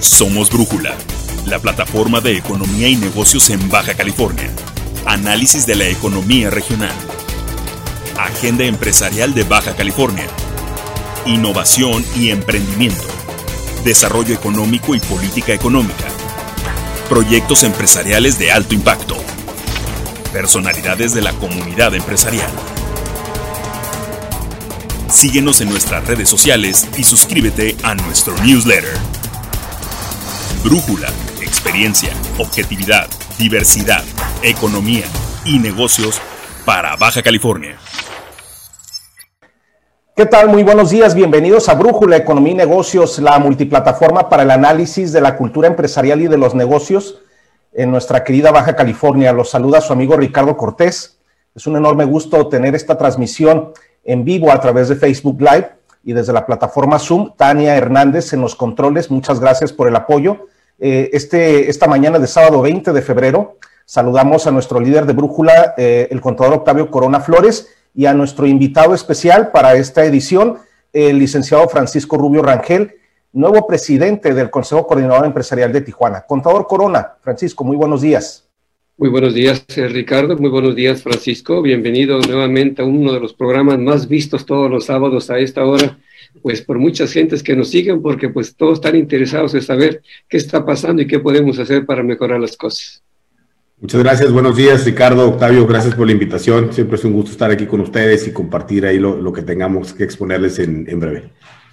Somos Brújula, la plataforma de economía y negocios en Baja California. Análisis de la economía regional. Agenda empresarial de Baja California. Innovación y emprendimiento. Desarrollo económico y política económica. Proyectos empresariales de alto impacto. Personalidades de la comunidad empresarial. Síguenos en nuestras redes sociales y suscríbete a nuestro newsletter. Brújula, experiencia, objetividad, diversidad, economía y negocios para Baja California. ¿Qué tal? Muy buenos días, bienvenidos a Brújula, Economía y Negocios, la multiplataforma para el análisis de la cultura empresarial y de los negocios en nuestra querida Baja California. Los saluda su amigo Ricardo Cortés. Es un enorme gusto tener esta transmisión en vivo a través de Facebook Live y desde la plataforma Zoom. Tania Hernández en los controles, muchas gracias por el apoyo. Eh, este, esta mañana de sábado 20 de febrero saludamos a nuestro líder de Brújula, eh, el contador Octavio Corona Flores, y a nuestro invitado especial para esta edición, el licenciado Francisco Rubio Rangel, nuevo presidente del Consejo Coordinador Empresarial de Tijuana. Contador Corona, Francisco, muy buenos días. Muy buenos días, eh, Ricardo. Muy buenos días, Francisco. Bienvenido nuevamente a uno de los programas más vistos todos los sábados a esta hora, pues por muchas gentes que nos siguen, porque pues todos están interesados en saber qué está pasando y qué podemos hacer para mejorar las cosas. Muchas gracias, buenos días, Ricardo, Octavio, gracias por la invitación. Siempre es un gusto estar aquí con ustedes y compartir ahí lo, que tengamos que exponerles en, en breve.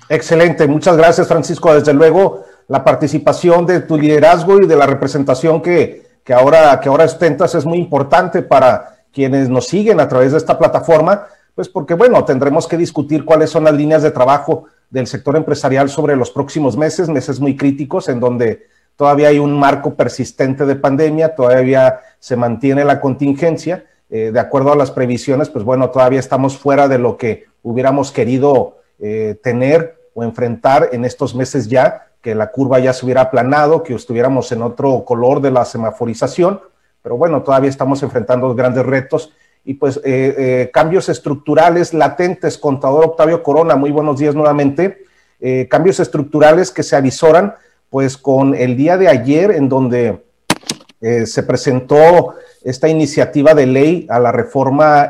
Excelente, muchas gracias, Francisco. Desde luego, la participación de tu liderazgo y de la representación que que ahora, que ahora ostentas es muy importante para quienes nos siguen a través de esta plataforma, pues porque, bueno, tendremos que discutir cuáles son las líneas de trabajo del sector empresarial sobre los próximos meses, meses muy críticos en donde todavía hay un marco persistente de pandemia, todavía se mantiene la contingencia. Eh, de acuerdo a las previsiones, pues bueno, todavía estamos fuera de lo que hubiéramos querido eh, tener o enfrentar en estos meses ya que la curva ya se hubiera aplanado, que estuviéramos en otro color de la semaforización, pero bueno, todavía estamos enfrentando grandes retos y pues eh, eh, cambios estructurales latentes. Contador Octavio Corona, muy buenos días nuevamente. Eh, cambios estructurales que se avisoran pues con el día de ayer en donde se presentó esta iniciativa de ley a la reforma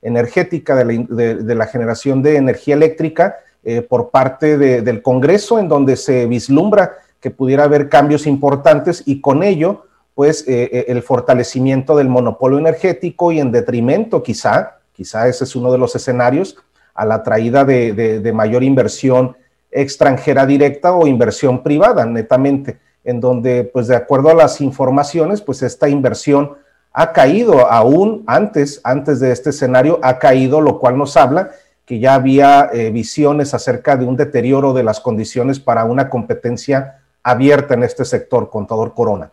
energética de la generación de energía eléctrica eh, por parte del Congreso, en donde se vislumbra que pudiera haber cambios importantes y con ello, pues, eh, eh, el fortalecimiento del monopolio energético y en detrimento, quizá, quizá ese es uno de los escenarios, a la traída de, mayor inversión extranjera directa o inversión privada, netamente, en donde, pues, de acuerdo a las informaciones, pues, esta inversión ha caído aún antes, antes de este escenario, ha caído, lo cual nos habla que ya había eh, visiones acerca de un deterioro de las condiciones para una competencia abierta en este sector, contador Corona.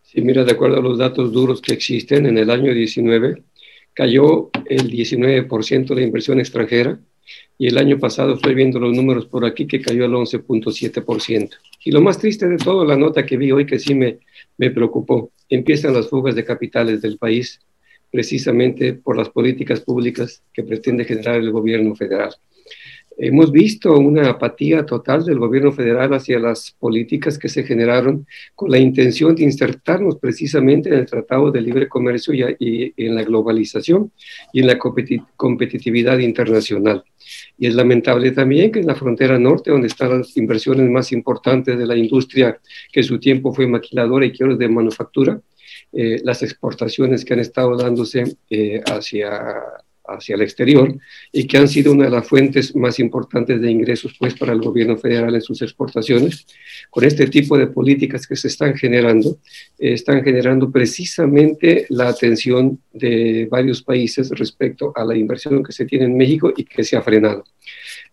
Sí, mira, de acuerdo a los datos duros que existen, en el año 19 cayó el 19% de inversión extranjera y el año pasado estoy viendo los números por aquí que cayó al 11.7%. Y lo más triste de todo, la nota que vi hoy que sí me, me preocupó, empiezan las fugas de capitales del país precisamente por las políticas públicas que pretende generar el gobierno federal. Hemos visto una apatía total del gobierno federal hacia las políticas que se generaron con la intención de insertarnos precisamente en el Tratado de Libre Comercio y, en la globalización y en la competitividad internacional. Y es lamentable también que en la frontera norte, donde están las inversiones más importantes de la industria que en su tiempo fue maquiladora y quiero de manufactura, eh, las exportaciones que han estado dándose eh, hacia, hacia el exterior y que han sido una de las fuentes más importantes de ingresos pues, para el gobierno federal en sus exportaciones. Con este tipo de políticas que se están generando, eh, están generando precisamente la atención de varios países respecto a la inversión que se tiene en México y que se ha frenado.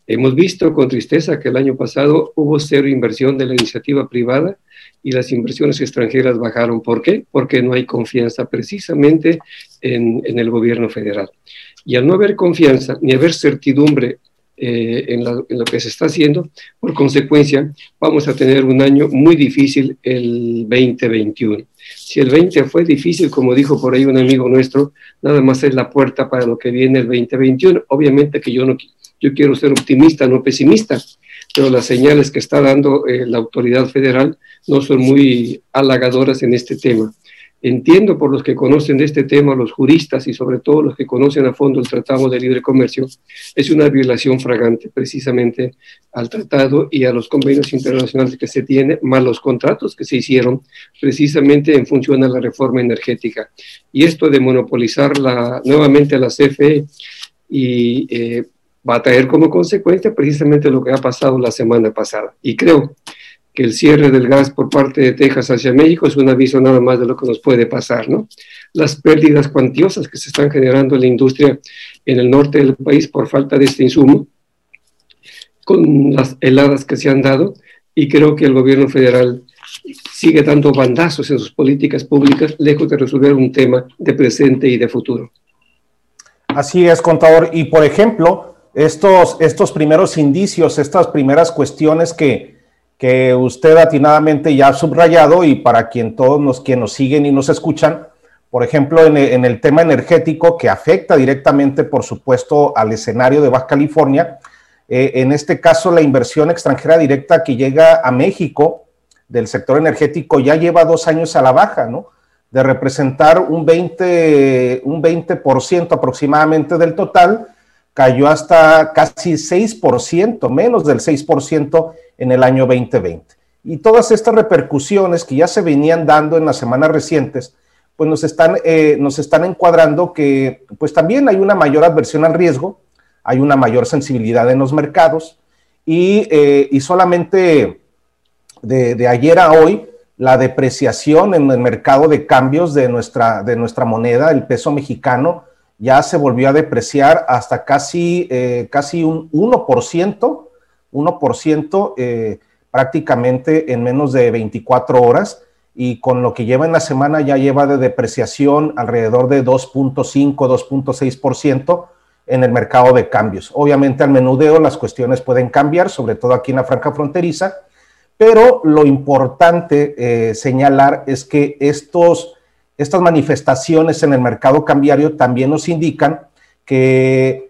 Hemos visto con tristeza que el año pasado hubo cero inversión de la iniciativa privada y las inversiones extranjeras bajaron. ¿Por qué? Porque no hay confianza precisamente en, el gobierno federal. Y al no haber confianza ni haber certidumbre eh, en, lo que se está haciendo, por consecuencia, vamos a tener un año muy difícil el 2021. Si el 20 fue difícil, como dijo por ahí un amigo nuestro, nada más es la puerta para lo que viene el 2021. Obviamente que yo no yo quiero ser optimista, no pesimista, pero las señales que está dando la autoridad federal no son muy halagadoras en este tema. Entiendo por los que conocen de este tema, los juristas y sobre todo los que conocen a fondo el Tratado de Libre Comercio, es una violación fragante precisamente al tratado y a los convenios internacionales que se tienen, más los contratos que se hicieron precisamente en función a la reforma energética. Y esto de monopolizar la, nuevamente a la CFE y eh, va a traer como consecuencia precisamente lo que ha pasado la semana pasada. Y creo que el cierre del gas por parte de Texas hacia México es un aviso nada más de lo que nos puede pasar, ¿no? Las pérdidas cuantiosas que se están generando en la industria en el norte del país por falta de este insumo, con las heladas que se han dado, y creo que el gobierno federal sigue dando bandazos en sus políticas públicas, lejos de resolver un tema de presente y de futuro. Así es, contador. Y por ejemplo, estos, estos primeros indicios, estas primeras cuestiones que, que usted atinadamente ya ha subrayado y para quien todos nos, quien nos siguen y nos escuchan, por ejemplo, en el, tema energético que afecta directamente, por supuesto, al escenario de Baja California, eh, en este caso la inversión extranjera directa que llega a México del sector energético ya lleva dos años a la baja, ¿no? De representar un 20, un 20% aproximadamente del total, cayó hasta casi 6%, menos del 6% en el año 2020. Y todas estas repercusiones que ya se venían dando en las semanas recientes, pues nos están, eh, nos están encuadrando que pues también hay una mayor adversión al riesgo, hay una mayor sensibilidad en los mercados y, eh, y solamente de, de, ayer a hoy la depreciación en el mercado de cambios de nuestra, de nuestra moneda, el peso mexicano, ya se volvió a depreciar hasta casi, eh, casi un 1%, 1% eh, prácticamente en menos de 24 horas y con lo que lleva en la semana ya lleva de depreciación alrededor de 2.5, 2.6% en el mercado de cambios. Obviamente al menudeo las cuestiones pueden cambiar, sobre todo aquí en la franja fronteriza, pero lo importante eh, señalar es que estos estas manifestaciones en el mercado cambiario también nos indican que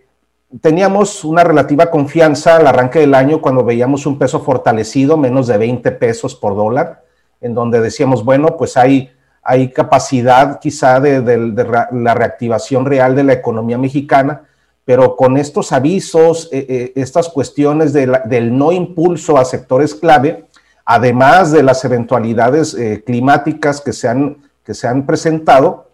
teníamos una relativa confianza al arranque del año cuando veíamos un peso fortalecido, menos de 20 pesos por dólar, en donde decíamos, bueno, pues hay, hay capacidad quizá de, la reactivación real de la economía mexicana, pero con estos avisos, eh, eh, estas cuestiones del no impulso a sectores clave, además de las eventualidades eh, climáticas que se han que se han presentado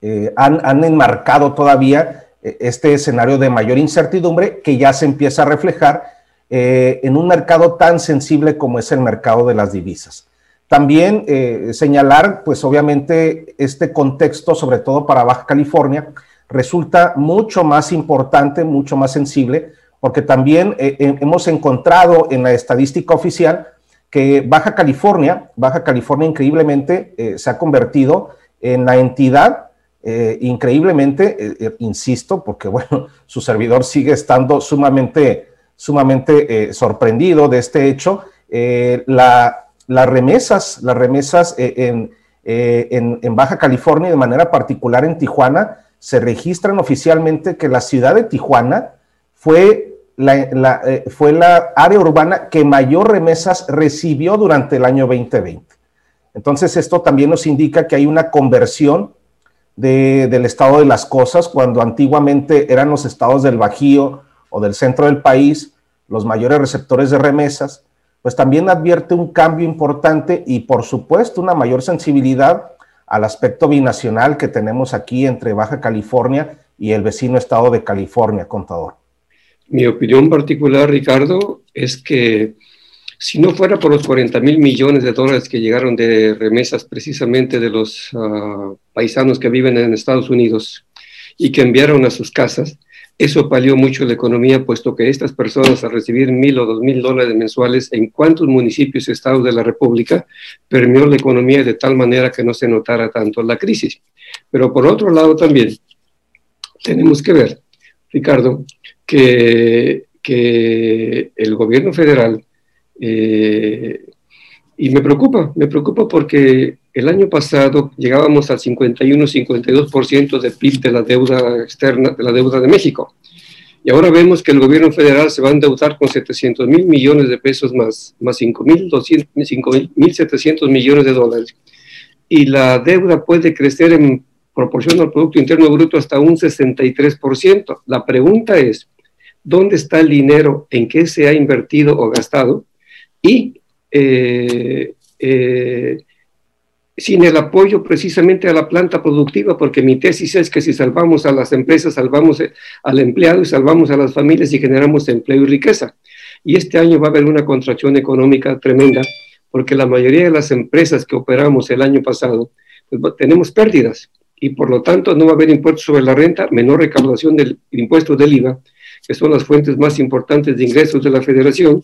eh, han, enmarcado todavía eh, este escenario de mayor incertidumbre que ya se empieza a reflejar eh, en un mercado tan sensible como es el mercado de las divisas. También señalar, pues obviamente, este contexto, sobre todo para Baja California, resulta mucho más importante, mucho más sensible, porque también hemos encontrado en la estadística oficial que Baja California, Baja California increíblemente eh, se ha convertido en la entidad, eh, increíblemente, eh, insisto, porque bueno, su servidor sigue estando sumamente, sumamente sorprendido de este hecho, la, las remesas, las remesas en, en Baja California, de manera particular en Tijuana, se registran oficialmente que la ciudad de Tijuana fue la, eh, fue la área urbana que mayor remesas recibió durante el año 2020. Entonces, esto también nos indica que hay una conversión del estado de las cosas, cuando antiguamente eran los estados del Bajío o del centro del país los mayores receptores de remesas, pues también advierte un cambio importante y, por supuesto, una mayor sensibilidad al aspecto binacional que tenemos aquí entre Baja California y el vecino estado de California, contador. Mi opinión particular, Ricardo, es que si no fuera por los 40 mil millones de dólares que llegaron de remesas precisamente de los ah, paisanos que viven en Estados Unidos y que enviaron a sus casas, eso palió mucho la economía, puesto que estas personas al recibir mil o dos mil dólares mensuales en cuantos municipios y estados de la República, permeó la economía de tal manera que no se notara tanto la crisis. Pero por otro lado también tenemos que ver, Ricardo, que, el gobierno federal, eh, y me preocupa, me preocupa porque el año pasado llegábamos al 51-52% de PIB de la deuda externa, de la deuda de México. Y ahora vemos que el gobierno federal se va a endeudar con 700 mil millones de pesos más, más 5 mil 700 millones de dólares. Y la deuda puede crecer en proporción al Producto Interno Bruto hasta un 63%. La pregunta es, ¿dónde está el dinero? ¿En qué se ha invertido o gastado? Y eh, eh, sin el apoyo precisamente a la planta productiva, porque mi tesis es que si salvamos a las empresas, salvamos al empleado y salvamos a las familias y generamos empleo y riqueza. Y este año va a haber una contracción económica tremenda, porque la mayoría de las empresas que operamos el año pasado, pues, tenemos pérdidas y por lo tanto no va a haber impuestos sobre la renta, menor recaudación del impuesto del IVA, que son las fuentes más importantes de ingresos de la federación,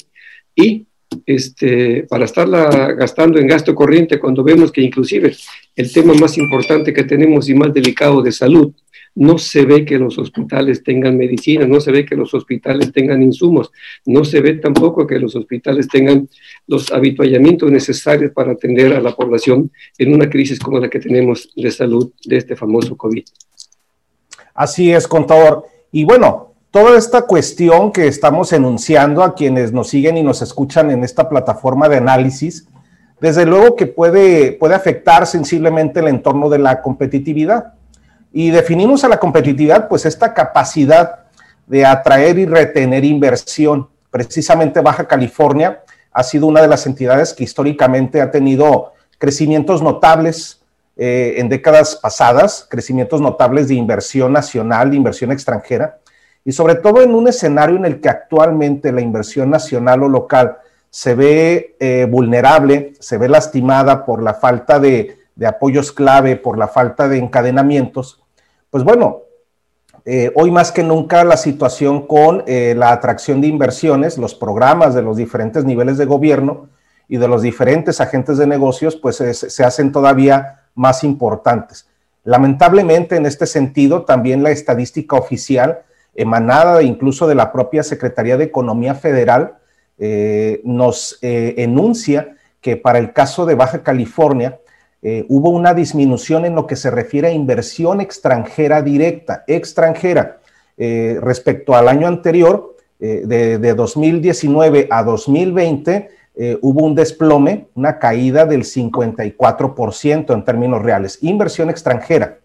y este, para estarla gastando en gasto corriente cuando vemos que inclusive el tema más importante que tenemos y más delicado de salud, no se ve que los hospitales tengan medicina, no se ve que los hospitales tengan insumos, no se ve tampoco que los hospitales tengan los habituallamientos necesarios para atender a la población en una crisis como la que tenemos de salud de este famoso COVID. Así es, contador. Y bueno, toda esta cuestión que estamos enunciando a quienes nos siguen y nos escuchan en esta plataforma de análisis, desde luego que puede, puede afectar sensiblemente el entorno de la competitividad. Y definimos a la competitividad, pues esta capacidad de atraer y retener inversión. Precisamente Baja California ha sido una de las entidades que históricamente ha tenido crecimientos notables eh, en décadas pasadas, crecimientos notables de inversión nacional, de inversión extranjera y sobre todo en un escenario en el que actualmente la inversión nacional o local se ve eh, vulnerable, se ve lastimada por la falta de, apoyos clave, por la falta de encadenamientos, pues bueno, eh, hoy más que nunca la situación con eh, la atracción de inversiones, los programas de los diferentes niveles de gobierno y de los diferentes agentes de negocios, pues se hacen todavía más importantes. Lamentablemente, en este sentido, también la estadística oficial emanada incluso de la propia Secretaría de Economía Federal, eh, nos enuncia que para el caso de Baja California eh, hubo una disminución en lo que se refiere a inversión extranjera directa, extranjera, respecto al año anterior, de, de, 2019 a 2020, hubo un desplome, una caída del 54% en términos reales, inversión extranjera.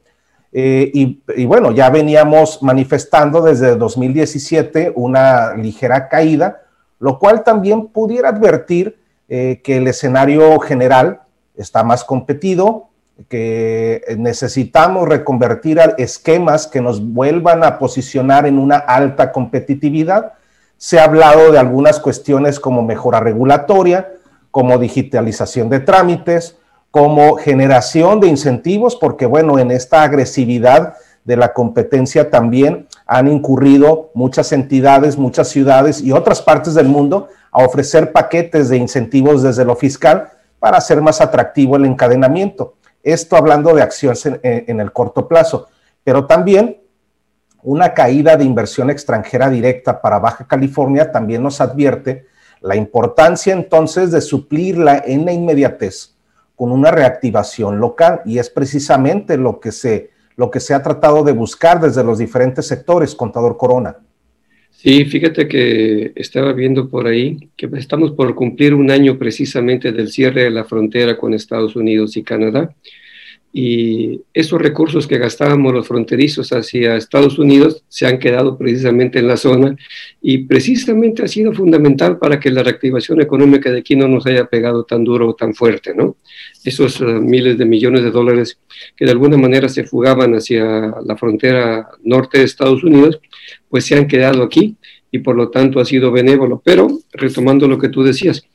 Eh, y, bueno, ya veníamos manifestando desde 2017 una ligera caída, lo cual también pudiera advertir eh, que el escenario general está más competido, que necesitamos reconvertir a esquemas que nos vuelvan a posicionar en una alta competitividad. Se ha hablado de algunas cuestiones como mejora regulatoria, como digitalización de trámites, como generación de incentivos, porque bueno, en esta agresividad de la competencia también han incurrido muchas entidades, muchas ciudades y otras partes del mundo a ofrecer paquetes de incentivos desde lo fiscal para hacer más atractivo el encadenamiento. Esto hablando de acciones en, el corto plazo, pero también una caída de inversión extranjera directa para Baja California también nos advierte la importancia entonces de suplirla en la inmediatez con una reactivación local y es precisamente lo que se, lo que se ha tratado de buscar desde los diferentes sectores, contador Corona. Sí, fíjate que estaba viendo por ahí que estamos por cumplir un año precisamente del cierre de la frontera con Estados Unidos y Canadá y esos recursos que gastábamos los fronterizos hacia Estados Unidos se han quedado precisamente en la zona y precisamente ha sido fundamental para que la reactivación económica de aquí no nos haya pegado tan duro o tan fuerte, ¿no? Esos eh, miles de millones de dólares que de alguna manera se fugaban hacia la frontera norte de Estados Unidos, pues se han quedado aquí y por lo tanto ha sido benévolo. Pero, retomando lo que tú decías,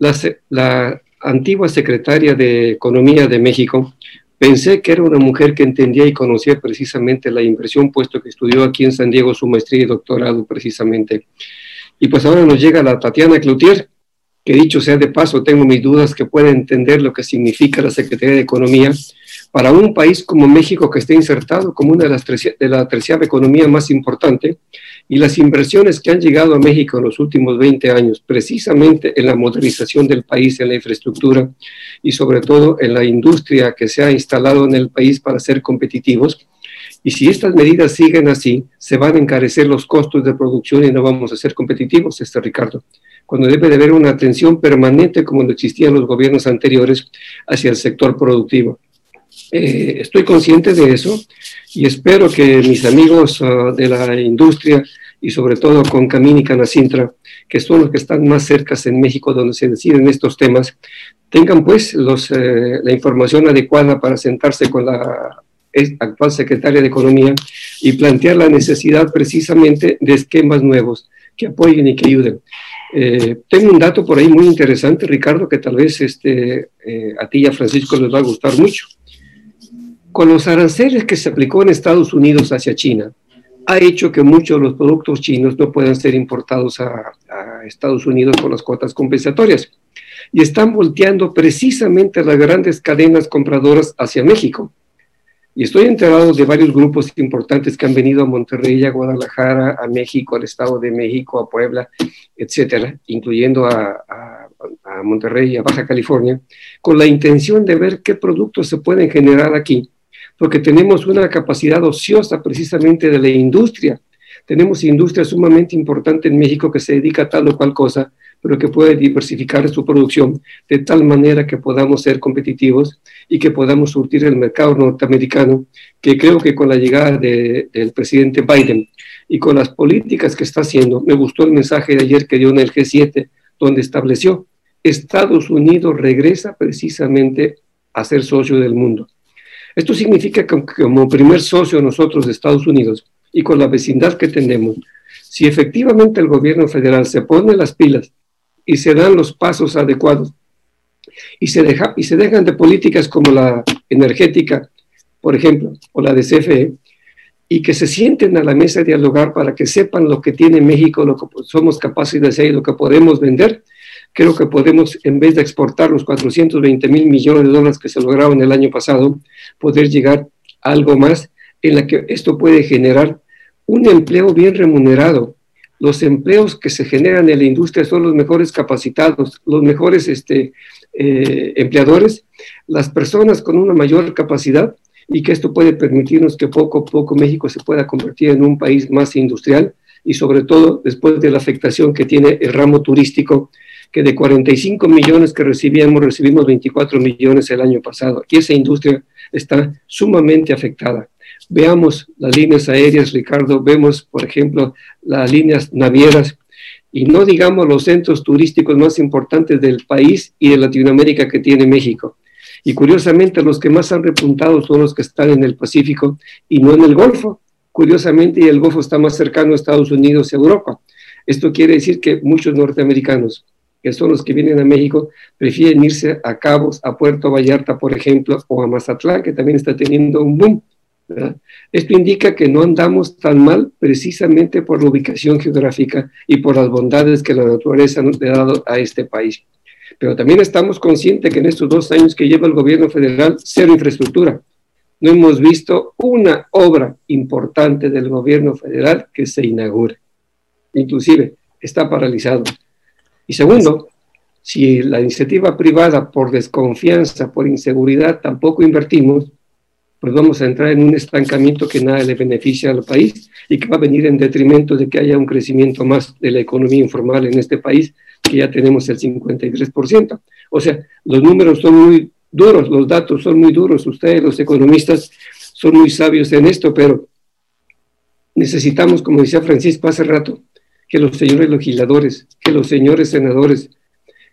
la, la antigua secretaria de Economía de México, Pensé que era una mujer que entendía y conocía precisamente la inversión, puesto que estudió aquí en San Diego su maestría y doctorado precisamente. Y pues ahora nos llega la Tatiana Cloutier, que dicho sea de paso, tengo mis dudas que puede entender lo que significa la Secretaría de Economía para un país como México que está insertado como una de las de la tercera economía más importante y las inversiones que han llegado a México en los últimos 20 años, precisamente en la modernización del país, en la infraestructura y sobre todo en la industria que se ha instalado en el país para ser competitivos. Y si estas medidas siguen así, se van a encarecer los costos de producción y no vamos a ser competitivos, este Ricardo, cuando debe de haber una atención permanente como no existían los gobiernos anteriores hacia el sector productivo. Eh, estoy consciente de eso y espero que mis amigos uh, de la industria y sobre todo con Camín y Canacintra, que son los que están más cercas en México donde se deciden estos temas, tengan pues los, eh, la información adecuada para sentarse con la actual secretaria de Economía y plantear la necesidad precisamente de esquemas nuevos que apoyen y que ayuden. Eh, tengo un dato por ahí muy interesante, Ricardo, que tal vez este, eh, a ti y a Francisco les va a gustar mucho. Con los aranceles que se aplicó en Estados Unidos hacia China, ha hecho que muchos de los productos chinos no puedan ser importados a, Estados Unidos por las cuotas compensatorias. Y están volteando precisamente las grandes cadenas compradoras hacia México y estoy enterado de varios grupos importantes que han venido a Monterrey, a Guadalajara, a México, al Estado de México, a Puebla, etcétera, incluyendo a, a, a Monterrey y a Baja California, con la intención de ver qué productos se pueden generar aquí, porque tenemos una capacidad ociosa precisamente de la industria. Tenemos industria sumamente importante en México que se dedica a tal o cual cosa, pero que puede diversificar su producción de tal manera que podamos ser competitivos y que podamos surtir el mercado norteamericano, que creo que con la llegada de, del presidente Biden y con las políticas que está haciendo, me gustó el mensaje de ayer que dio en el G7, donde estableció Estados Unidos regresa precisamente a ser socio del mundo. Esto significa que como primer socio nosotros de Estados Unidos y con la vecindad que tenemos, si efectivamente el gobierno federal se pone las pilas y se dan los pasos adecuados y se, deja, y se dejan de políticas como la energética, por ejemplo, o la de CFE, y que se sienten a la mesa a dialogar para que sepan lo que tiene México, lo que somos capaces de hacer y lo que podemos vender, creo que podemos, en vez de exportar los 420 mil millones de dólares que se lograron el año pasado, poder llegar a algo más en la que esto puede generar un empleo bien remunerado, los empleos que se generan en la industria son los mejores capacitados, los mejores este, eh, empleadores, las personas con una mayor capacidad y que esto puede permitirnos que poco a poco México se pueda convertir en un país más industrial y sobre todo después de la afectación que tiene el ramo turístico, que de 45 millones que recibíamos, recibimos 24 millones el año pasado y esa industria está sumamente afectada. Veamos las líneas aéreas, Ricardo, vemos, por ejemplo, las líneas navieras y no digamos los centros turísticos más importantes del país y de Latinoamérica que tiene México. Y curiosamente los que más han repuntado son los que están en el Pacífico y no en el Golfo. Curiosamente, el Golfo está más cercano a Estados Unidos y Europa. Esto quiere decir que muchos norteamericanos, que son los que vienen a México, prefieren irse a Cabos, a Puerto Vallarta, por ejemplo, o a Mazatlán, que también está teniendo un boom. Esto indica que no andamos tan mal precisamente por la ubicación geográfica y por las bondades que la naturaleza nos ha dado a este país. Pero también estamos conscientes que en estos dos años que lleva el gobierno federal, cero infraestructura. No hemos visto una obra importante del gobierno federal que se inaugure. Inclusive está paralizado. Y segundo, si la iniciativa privada por desconfianza, por inseguridad, tampoco invertimos, pues vamos a entrar en un estancamiento que nada le beneficia al país y que va a venir en detrimento de que haya un crecimiento más de la economía informal en este país, que ya tenemos el 53%. O sea, los números son muy duros, los datos son muy duros, ustedes los economistas son muy sabios en esto, pero necesitamos, como decía Francisco hace rato, que los señores legisladores, que los señores senadores,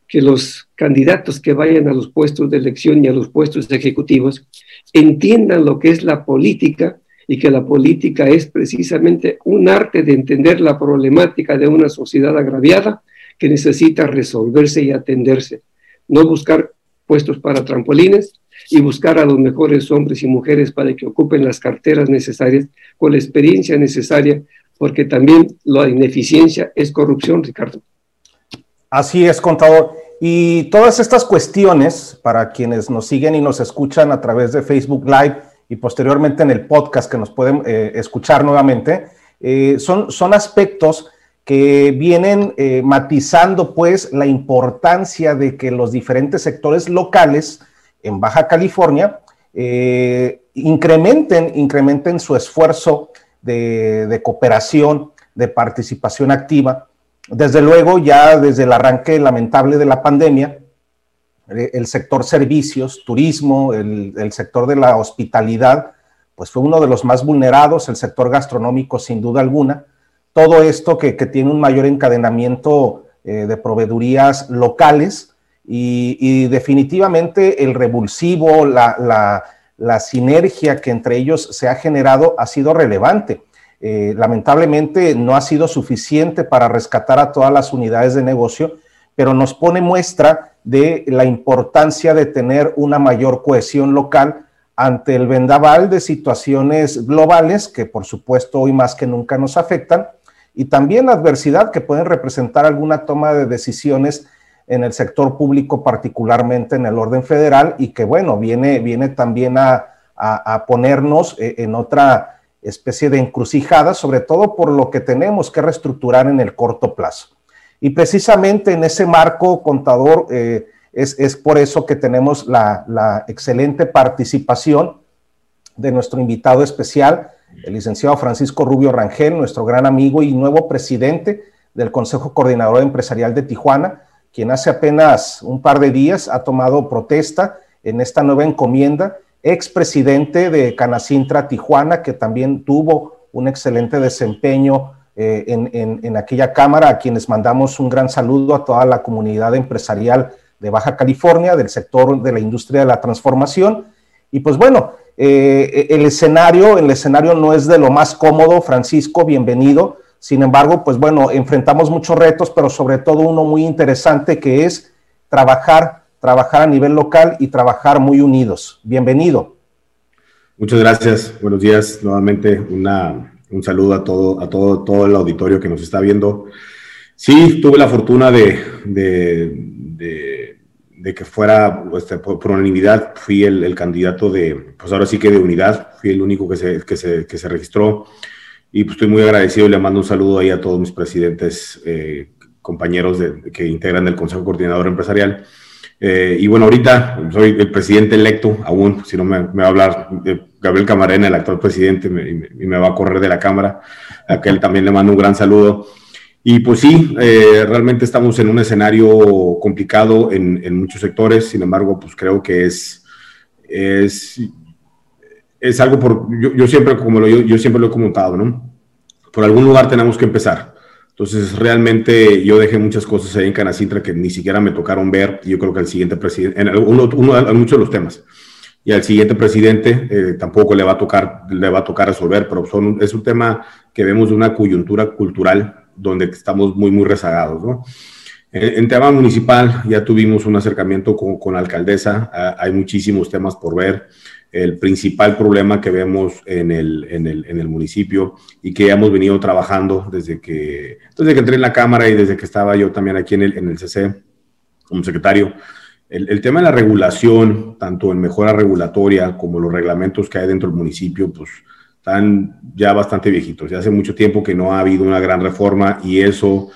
que los candidatos que vayan a los puestos de elección y a los puestos ejecutivos entiendan lo que es la política y que la política es precisamente un arte de entender la problemática de una sociedad agraviada que necesita resolverse y atenderse. No buscar puestos para trampolines y buscar a los mejores hombres y mujeres para que ocupen las carteras necesarias con la experiencia necesaria, porque también la ineficiencia es corrupción, Ricardo. Así es, contador. Y todas estas cuestiones, para quienes nos siguen y nos escuchan a través de Facebook Live y posteriormente en el podcast que nos pueden eh, escuchar nuevamente, eh, son, son aspectos que vienen eh, matizando pues la importancia de que los diferentes sectores locales en Baja California incrementen, incrementen su esfuerzo de, cooperación, de participación activa. Desde luego, ya desde el arranque lamentable de la pandemia, eh, el sector servicios, turismo, el, sector de la hospitalidad, pues fue uno de los más vulnerados, el sector gastronómico sin duda alguna. Todo esto que, tiene un mayor encadenamiento eh, de proveedurías locales y, definitivamente el revulsivo, la la sinergia que entre ellos se ha generado ha sido relevante. Eh, lamentablemente no ha sido suficiente para rescatar a todas las unidades de negocio, pero nos pone muestra de la importancia de tener una mayor cohesión local ante el vendaval de situaciones globales que por supuesto hoy más que nunca nos afectan y también la adversidad que pueden representar alguna toma de decisiones en el sector público, particularmente en el orden federal, y que bueno, viene, viene también a, ponernos eh, en otra especie de encrucijada, sobre todo por lo que tenemos que reestructurar en el corto plazo. Y precisamente en ese marco, contador, eh, es, por eso que tenemos la, la, excelente participación de nuestro invitado especial, el licenciado Francisco Rubio Rangel, nuestro gran amigo y nuevo presidente del Consejo Coordinador Empresarial de Tijuana, quien hace apenas un par de días ha tomado protesta en esta nueva encomienda, expresidente de Canacintra Tijuana, que también tuvo un excelente desempeño eh, en, aquella Cámara, a quienes mandamos un gran saludo a toda la comunidad empresarial de Baja California, del sector de la industria de la transformación. Y pues bueno, eh, el escenario, el escenario no es de lo más cómodo, Francisco, bienvenido. Sin embargo, pues bueno, enfrentamos muchos retos, pero sobre todo uno muy interesante que es trabajar, trabajar a nivel local y trabajar muy unidos. Bienvenido. Muchas gracias. Buenos días. Nuevamente un saludo a todo, a todo, todo el auditorio que nos está viendo. Sí, tuve la fortuna de, de, que fuera este, por, unanimidad, fui el, candidato de, pues ahora sí que de unidad, fui el único que se, que se, que se registró y pues estoy muy agradecido y le mando un saludo ahí a todos mis presidentes, eh, compañeros de, que integran el Consejo Coordinador Empresarial. Eh, y bueno, ahorita soy el presidente electo, aún, si no me, va a hablar eh, Gabriel Camarena, el actual presidente, y me, va a correr de la Cámara, a que él también le mando un gran saludo. Y pues sí, realmente estamos en un escenario complicado en, en, muchos sectores, sin embargo, pues creo que es, es es algo por, yo, siempre, como lo, yo, siempre lo he comentado, ¿no? Por algún lugar tenemos que empezar. Entonces, realmente yo dejé muchas cosas ahí en Canacintra que ni siquiera me tocaron ver. Yo creo que el siguiente presidente, en uno, uno, muchos de los temas, y al siguiente presidente eh, tampoco le va a tocar, le va a tocar resolver, pero son, es un tema que vemos de una coyuntura cultural donde estamos muy, muy rezagados, ¿no? En, tema municipal ya tuvimos un acercamiento con, con la alcaldesa, hay muchísimos temas por ver el principal problema que vemos en el, en el, en el municipio y que hemos venido trabajando desde que, desde que entré en la Cámara y desde que estaba yo también aquí en el, en el CC como secretario. El, el, tema de la regulación, tanto en mejora regulatoria como los reglamentos que hay dentro del municipio, pues están ya bastante viejitos. Ya hace mucho tiempo que no ha habido una gran reforma y eso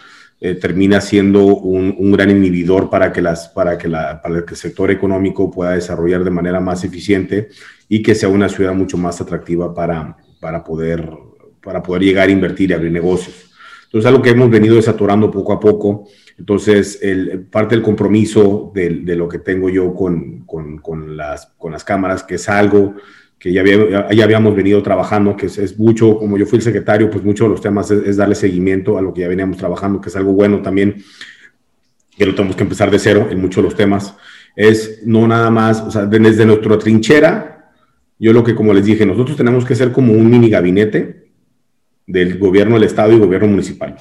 eh, termina siendo un, gran inhibidor para que, las, para, que la, para que el sector económico pueda desarrollar de manera más eficiente y que sea una ciudad mucho más atractiva para, para, poder, para poder llegar a invertir y abrir negocios. Entonces, algo que hemos venido desatorando poco a poco. Entonces, el, parte del compromiso de, de, lo que tengo yo con, con, con, las, con las cámaras, que es algo que ya, ya, habíamos venido trabajando, que es, mucho, como yo fui el secretario, pues mucho de los temas es, darle seguimiento a lo que ya veníamos trabajando, que es algo bueno también, que lo tenemos que empezar de cero en muchos de los temas, es no nada más, o sea, desde nuestra trinchera, yo lo que como les dije, nosotros tenemos que ser como un mini gabinete del gobierno del Estado y gobierno municipal.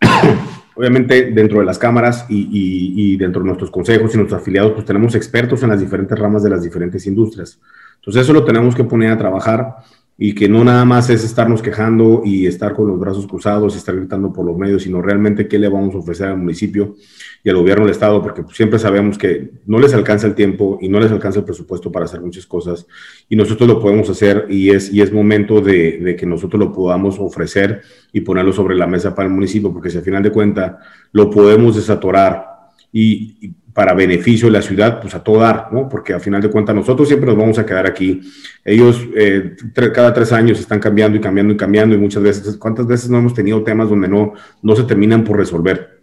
Obviamente dentro de las cámaras y, y dentro de nuestros consejos y nuestros afiliados, pues tenemos expertos en las diferentes ramas de las diferentes industrias. Entonces eso lo tenemos que poner a trabajar y que no nada más es estarnos quejando y estar con los brazos cruzados y estar gritando por los medios, sino realmente qué le vamos a ofrecer al municipio y al gobierno del Estado, porque siempre sabemos que no les alcanza el tiempo y no les alcanza el presupuesto para hacer muchas cosas y nosotros lo podemos hacer y es, y es momento de, que nosotros lo podamos ofrecer y ponerlo sobre la mesa para el municipio, porque si al final de cuentas lo podemos desatorar y para beneficio de la ciudad, pues a todo dar, ¿no? Porque al final de cuentas nosotros siempre nos vamos a quedar aquí. Ellos eh, cada tres años están cambiando y cambiando y cambiando y muchas veces, ¿cuántas veces no hemos tenido temas donde no, no se terminan por resolver?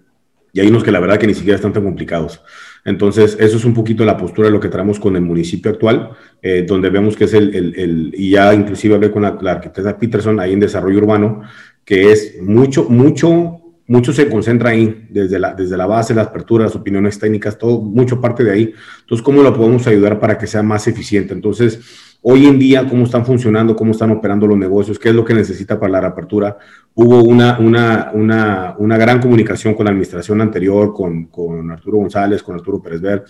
Y hay unos que la verdad que ni siquiera están tan complicados. Entonces, eso es un poquito la postura de lo que traemos con el municipio actual, eh, donde vemos que es el, el, el, y ya inclusive hablé con la, la arquitecta Peterson ahí en desarrollo urbano, que es mucho, mucho mucho se concentra ahí, desde la, desde la base, las aperturas, las opiniones técnicas, todo, mucho parte de ahí. Entonces, ¿cómo lo podemos ayudar para que sea más eficiente? Entonces, hoy en día, ¿cómo están funcionando, cómo están operando los negocios? ¿Qué es lo que necesita para la reapertura? Hubo una, una, una, una gran comunicación con la administración anterior, con, con Arturo González, con Arturo Pérez Ver.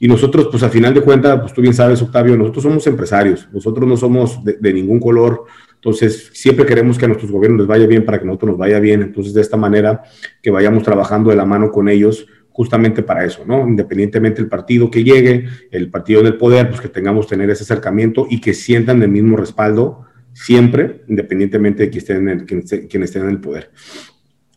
Y nosotros, pues a final de cuentas, pues tú bien sabes, Octavio, nosotros somos empresarios, nosotros no somos de ningún color, entonces, siempre queremos que a nuestros gobiernos les vaya bien para que a nosotros nos vaya bien. Entonces, de esta manera, que vayamos trabajando de la mano con ellos justamente para eso, ¿no? Independientemente del partido que llegue, el partido del poder, pues que tengamos tener ese acercamiento y que sientan el mismo respaldo siempre, independientemente de quién esté en el, quien esté en el poder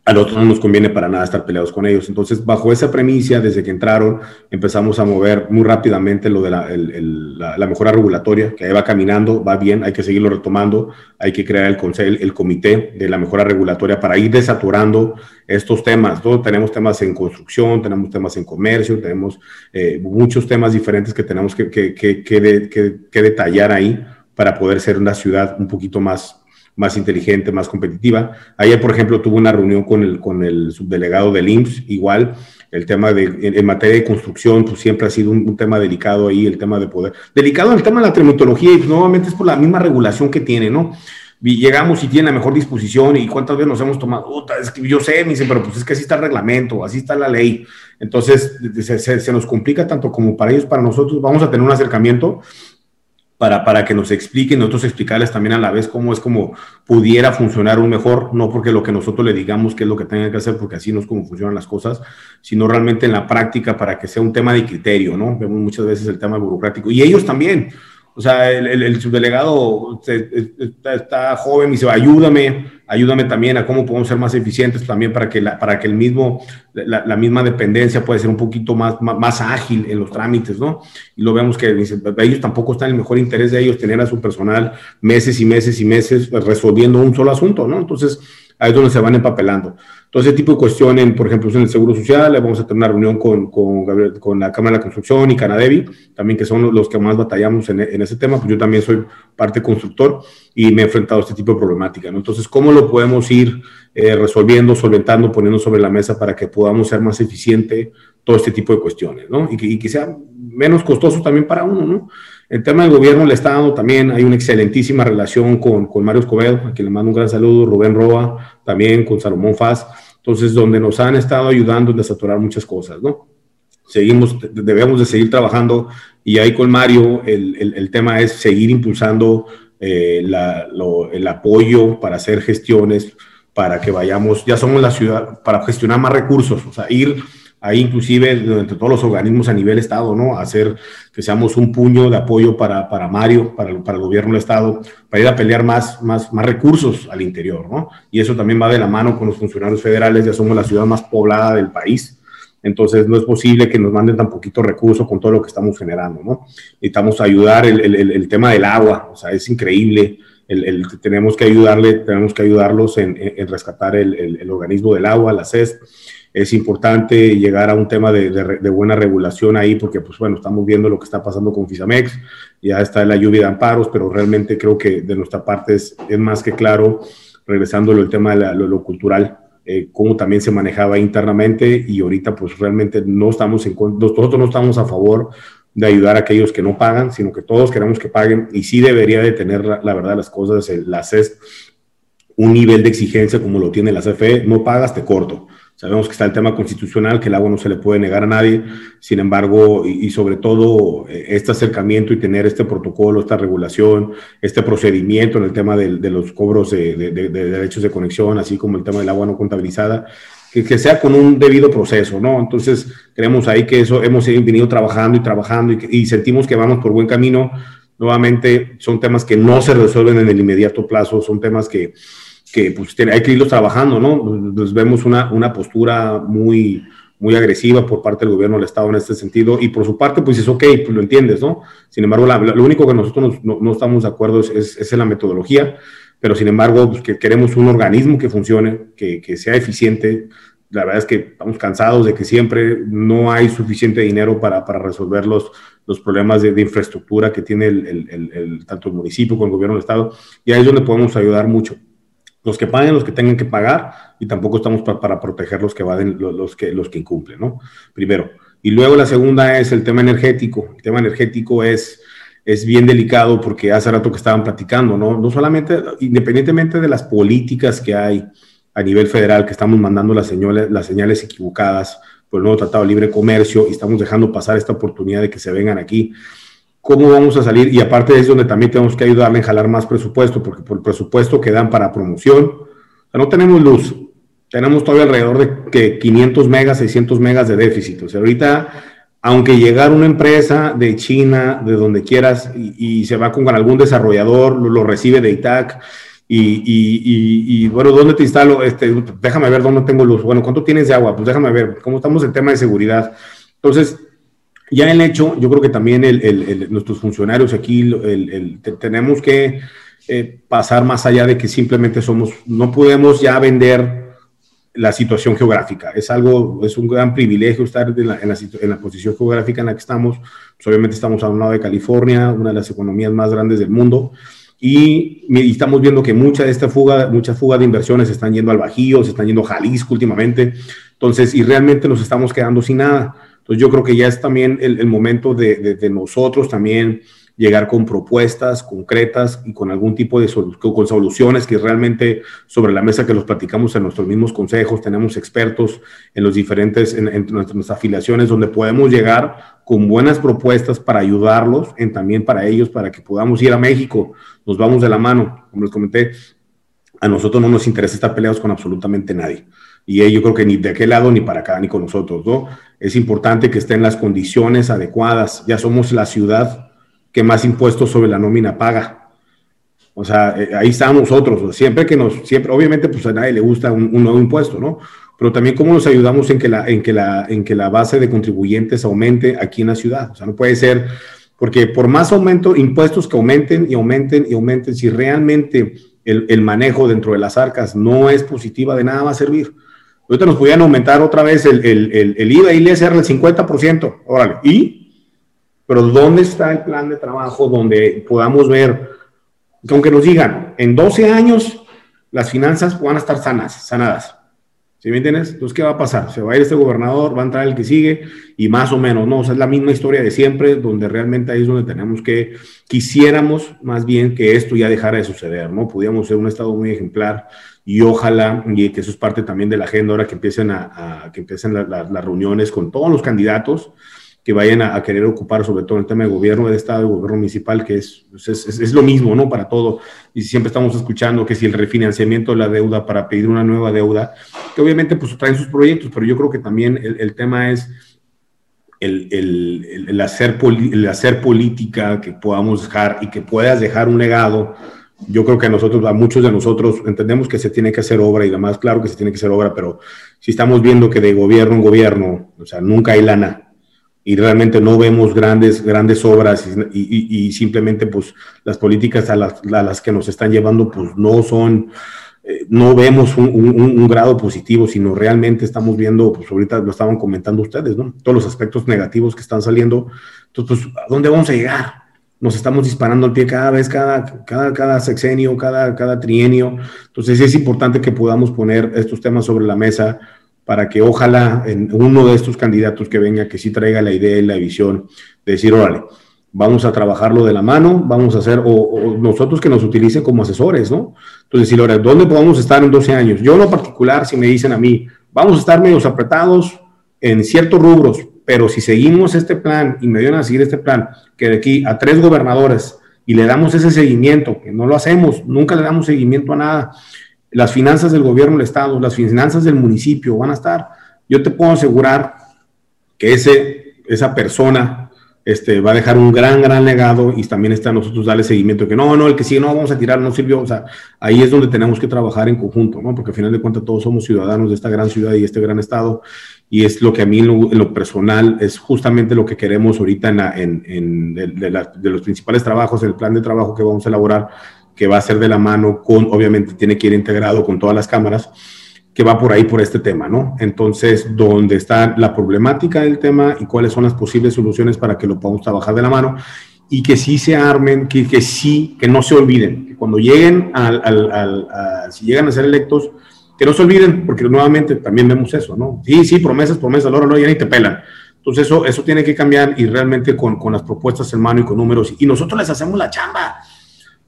a nosotros no nos conviene para nada estar peleados con ellos. Entonces, bajo esa premisa, desde que entraron, empezamos a mover muy rápidamente lo de la, el, mejora regulatoria, que ahí va caminando, va bien, hay que seguirlo retomando, hay que crear el, consejo, el comité de la mejora regulatoria para ir desaturando estos temas. ¿no? Tenemos temas en construcción, tenemos temas en comercio, tenemos eh, muchos temas diferentes que tenemos que detallar ahí para poder ser una ciudad un poquito más más inteligente, más competitiva. Ayer, por ejemplo, tuve una reunión con el, con el subdelegado del IMSS, igual, el tema de, en, materia de construcción, pues siempre ha sido un, un, tema delicado ahí, el tema de poder. Delicado el tema de la trimitología y pues, nuevamente es por la misma regulación que tiene, ¿no? Y llegamos y tiene la mejor disposición y cuántas veces nos hemos tomado, es que yo sé, me dicen, pero pues es que así está el reglamento, así está la ley. Entonces, se, se, se nos complica tanto como para ellos, para nosotros, vamos a tener un acercamiento para, para que nos expliquen, nosotros explicarles también a la vez cómo es como pudiera funcionar un mejor, no porque lo que nosotros le digamos que es lo que tengan que hacer, porque así no es como funcionan las cosas, sino realmente en la práctica para que sea un tema de criterio, ¿no? Vemos muchas veces el tema burocrático y ellos también. O sea, el, el, el subdelegado está, está, joven y dice, ayúdame, ayúdame también a cómo podemos ser más eficientes también para que, la, para que el mismo, la, la, misma dependencia pueda ser un poquito más, más, más, ágil en los trámites, ¿no? Y lo vemos que ellos tampoco están en el mejor interés de ellos tener a su personal meses y meses y meses resolviendo un solo asunto, ¿no? Entonces, ahí es donde se van empapelando. Todo ese tipo de cuestiones, por ejemplo, en el Seguro Social, vamos a tener una reunión con, con, con la Cámara de la Construcción y Canadevi, también que son los que más batallamos en, en, ese tema, pues yo también soy parte constructor y me he enfrentado a este tipo de problemática, ¿no? Entonces, ¿cómo lo podemos ir eh, resolviendo, solventando, poniendo sobre la mesa para que podamos ser más eficiente todo este tipo de cuestiones, ¿no? Y que, y que sea menos costoso también para uno, ¿no? El tema del gobierno del Estado también hay una excelentísima relación con, con Mario Escobedo, a quien le mando un gran saludo, Rubén Roa, también con Salomón Faz, entonces donde nos han estado ayudando a desaturar muchas cosas, ¿no? Seguimos, debemos de seguir trabajando y ahí con Mario el, el, tema es seguir impulsando eh, la, el apoyo para hacer gestiones, para que vayamos, ya somos la ciudad, para gestionar más recursos, o sea, ir ahí inclusive entre todos los organismos a nivel Estado, ¿no? Hacer que seamos un puño de apoyo para, para Mario, para, para el gobierno del Estado, para ir a pelear más, más, más recursos al interior, ¿no? Y eso también va de la mano con los funcionarios federales, ya somos la ciudad más poblada del país, entonces no es posible que nos manden tan poquito recurso con todo lo que estamos generando, ¿no? Necesitamos ayudar el, el, el tema del agua, o sea, es increíble. El, el, tenemos que ayudarle, tenemos que ayudarlos en, en rescatar el, el, organismo del agua, la CES es importante llegar a un tema de, buena regulación ahí, porque, pues bueno, estamos viendo lo que está pasando con FISAMEX, ya está la lluvia de amparos, pero realmente creo que de nuestra parte es, más que claro, regresando al tema de la, lo, cultural, eh, cómo también se manejaba internamente y ahorita pues realmente no estamos en nosotros no estamos a favor de ayudar a aquellos que no pagan, sino que todos queremos que paguen y sí debería de tener la, la verdad las cosas, el, la CES, un nivel de exigencia como lo tiene la CFE, no pagas, te corto. Sabemos que está el tema constitucional, que el agua no se le puede negar a nadie, sin embargo, y, y, sobre todo este acercamiento y tener este protocolo, esta regulación, este procedimiento en el tema de, de los cobros de, de, de, derechos de conexión, así como el tema del agua no contabilizada, que, que, sea con un debido proceso, ¿no? Entonces, creemos ahí que eso hemos venido trabajando y trabajando y, y sentimos que vamos por buen camino. Nuevamente, son temas que no se resuelven en el inmediato plazo, son temas que que pues hay que irlos trabajando, ¿no? Pues vemos una, una postura muy, muy agresiva por parte del gobierno del Estado en este sentido, y por su parte, pues es ok, pues lo entiendes, ¿no? Sin embargo, lo único que nosotros no, estamos de acuerdo es, es, en la metodología, pero sin embargo, pues, que queremos un organismo que funcione, que, que sea eficiente, la verdad es que estamos cansados de que siempre no hay suficiente dinero para, para resolver los, los problemas de, infraestructura que tiene el, el, el, tanto el municipio como el gobierno del Estado, y ahí es donde podemos ayudar mucho. Los que paguen, los que tengan que pagar, y tampoco estamos para proteger los que, vaden, los, que, los que incumplen, ¿no? Primero. Y luego la segunda es el tema energético. El tema energético es, es bien delicado porque hace rato que estaban platicando, ¿no? No solamente, independientemente de las políticas que hay, a nivel federal que estamos mandando las señales, las señales equivocadas por el nuevo Tratado de Libre Comercio y estamos dejando pasar esta oportunidad de que se vengan aquí. ¿Cómo vamos a salir? Y aparte es donde también tenemos que ayudarle a jalar más presupuesto, porque por el presupuesto que dan para promoción, no tenemos luz, tenemos todavía alrededor de que 500 megas, 600 megas de déficit. O sea, ahorita, aunque llegar una empresa de China, de donde quieras, y, se va con algún desarrollador, lo, lo recibe de ITAC, y, bueno, ¿dónde te instalo? Este, déjame ver dónde tengo luz. Bueno, ¿cuánto tienes de agua? Pues déjame ver cómo estamos en tema de seguridad. Entonces, ya el hecho, yo creo que también nuestros funcionarios aquí tenemos que eh, pasar más allá de que simplemente somos, no podemos ya vender la situación geográfica. Es algo, es un gran privilegio estar en la, en la, posición geográfica en la que estamos. Pues obviamente estamos a un lado de California, una de las economías más grandes del mundo. Y, estamos viendo que mucha de esta fuga, mucha fuga de inversiones se están yendo al Bajío, se están yendo a Jalisco últimamente. Entonces, y realmente nos estamos quedando sin nada. Entonces, yo creo que ya es también el, momento de, de, nosotros también llegar con propuestas concretas y con algún tipo de con soluciones que realmente sobre la mesa que los platicamos en nuestros mismos consejos, tenemos expertos en los diferentes, en, en nuestras afiliaciones, donde podemos llegar con buenas propuestas para ayudarlos, en también para ellos, para que podamos ir a México, nos vamos de la mano, como les comenté, a nosotros no nos interesa estar peleados con absolutamente nadie. Y yo creo que ni de aquel lado ni para acá ni con nosotros, ¿no? Es importante que estén las condiciones adecuadas. Ya somos la ciudad que más impuestos sobre la nómina paga. O sea, eh, ahí estamos nosotros. Siempre que nos, siempre, obviamente, pues a nadie le gusta un, nuevo impuesto, ¿no? Pero también cómo nos ayudamos en que, la, en, que la, en que la base de contribuyentes aumente aquí en la ciudad. O sea, no puede ser, porque por más aumento, impuestos que aumenten y aumenten y aumenten, si realmente el, el manejo dentro de las arcas no es positiva, de nada va a servir. Ahorita nos podían aumentar otra vez el, el, el, IVA y el ISR del 50%. Órale, ¿y? Pero ¿dónde está el plan de trabajo donde podamos ver, que aunque nos digan, en 12 años las finanzas van a estar sanas, sanadas? ¿Sí me entiendes? Entonces, ¿qué va a pasar? Se va a ir este gobernador, va a entrar el que sigue y más o menos, ¿no? O sea, es la misma historia de siempre, donde realmente ahí es donde tenemos que, quisiéramos más bien que esto ya dejara de suceder, ¿no? Pudiéramos ser un estado muy ejemplar y ojalá, y que eso es parte también de la agenda ahora que empiecen a, que empiecen las reuniones con todos los candidatos, que vayan a, querer ocupar sobre todo el tema de gobierno de Estado, de gobierno municipal, que pues, es, es, es, lo mismo, ¿no? Para todo. Y siempre estamos escuchando que si el refinanciamiento de la deuda para pedir una nueva deuda, que obviamente pues traen sus proyectos, pero yo creo que también el, tema es el, el, hacer el hacer política que podamos dejar y que puedas dejar un legado. Yo creo que a nosotros, a muchos de nosotros, entendemos que se tiene que hacer obra y demás, claro que se tiene que hacer obra, pero si estamos viendo que de gobierno en gobierno, o sea, nunca hay lana, y realmente no vemos grandes, grandes obras y, simplemente pues las políticas a las, a las, que nos están llevando pues no son, eh, no vemos un, un, grado positivo, sino realmente estamos viendo, pues ahorita lo estaban comentando ustedes, ¿no? Todos los aspectos negativos que están saliendo. Entonces, pues, ¿a dónde vamos a llegar? Nos estamos disparando al pie cada vez, cada, cada, cada sexenio, cada, cada trienio. Entonces es importante que podamos poner estos temas sobre la mesa para que ojalá en uno de estos candidatos que venga, que sí traiga la idea y la visión de decir, órale, vamos a trabajarlo de la mano, vamos a hacer, o, nosotros que nos utilicen como asesores, ¿no? Entonces, decir, órale, ¿dónde podemos estar en 12 años? Yo en lo particular, si me dicen a mí, vamos a estar medios apretados en ciertos rubros, pero si seguimos este plan y me dieron a seguir este plan, que de aquí a tres gobernadores y le damos ese seguimiento, que no lo hacemos, nunca le damos seguimiento a nada, las finanzas del gobierno del Estado, las finanzas del municipio van a estar. Yo te puedo asegurar que ese, esa persona este, va a dejar un gran, gran legado y también está a nosotros darle seguimiento, que no, no, el que sigue no vamos a tirar, no sirvió. O sea, ahí es donde tenemos que trabajar en conjunto, ¿no? Porque al final de cuentas todos somos ciudadanos de esta gran ciudad y este gran estado y es lo que a mí en lo, personal es justamente lo que queremos ahorita en, en, de, los principales trabajos, el plan de trabajo que vamos a elaborar, que va a ser de la mano con, obviamente tiene que ir integrado con todas las cámaras, que va por ahí por este tema, ¿no? Entonces, ¿dónde está la problemática del tema y cuáles son las posibles soluciones para que lo podamos trabajar de la mano y que sí se armen, que, que sí, que no se olviden, que cuando lleguen al, si llegan a ser electos, que no se olviden, porque nuevamente también vemos eso, ¿no? Sí, sí, promesas, promesas, ahora no, ya ni te pelan. Entonces eso, eso tiene que cambiar y realmente con, con las propuestas en mano y con números. Y nosotros les hacemos la chamba.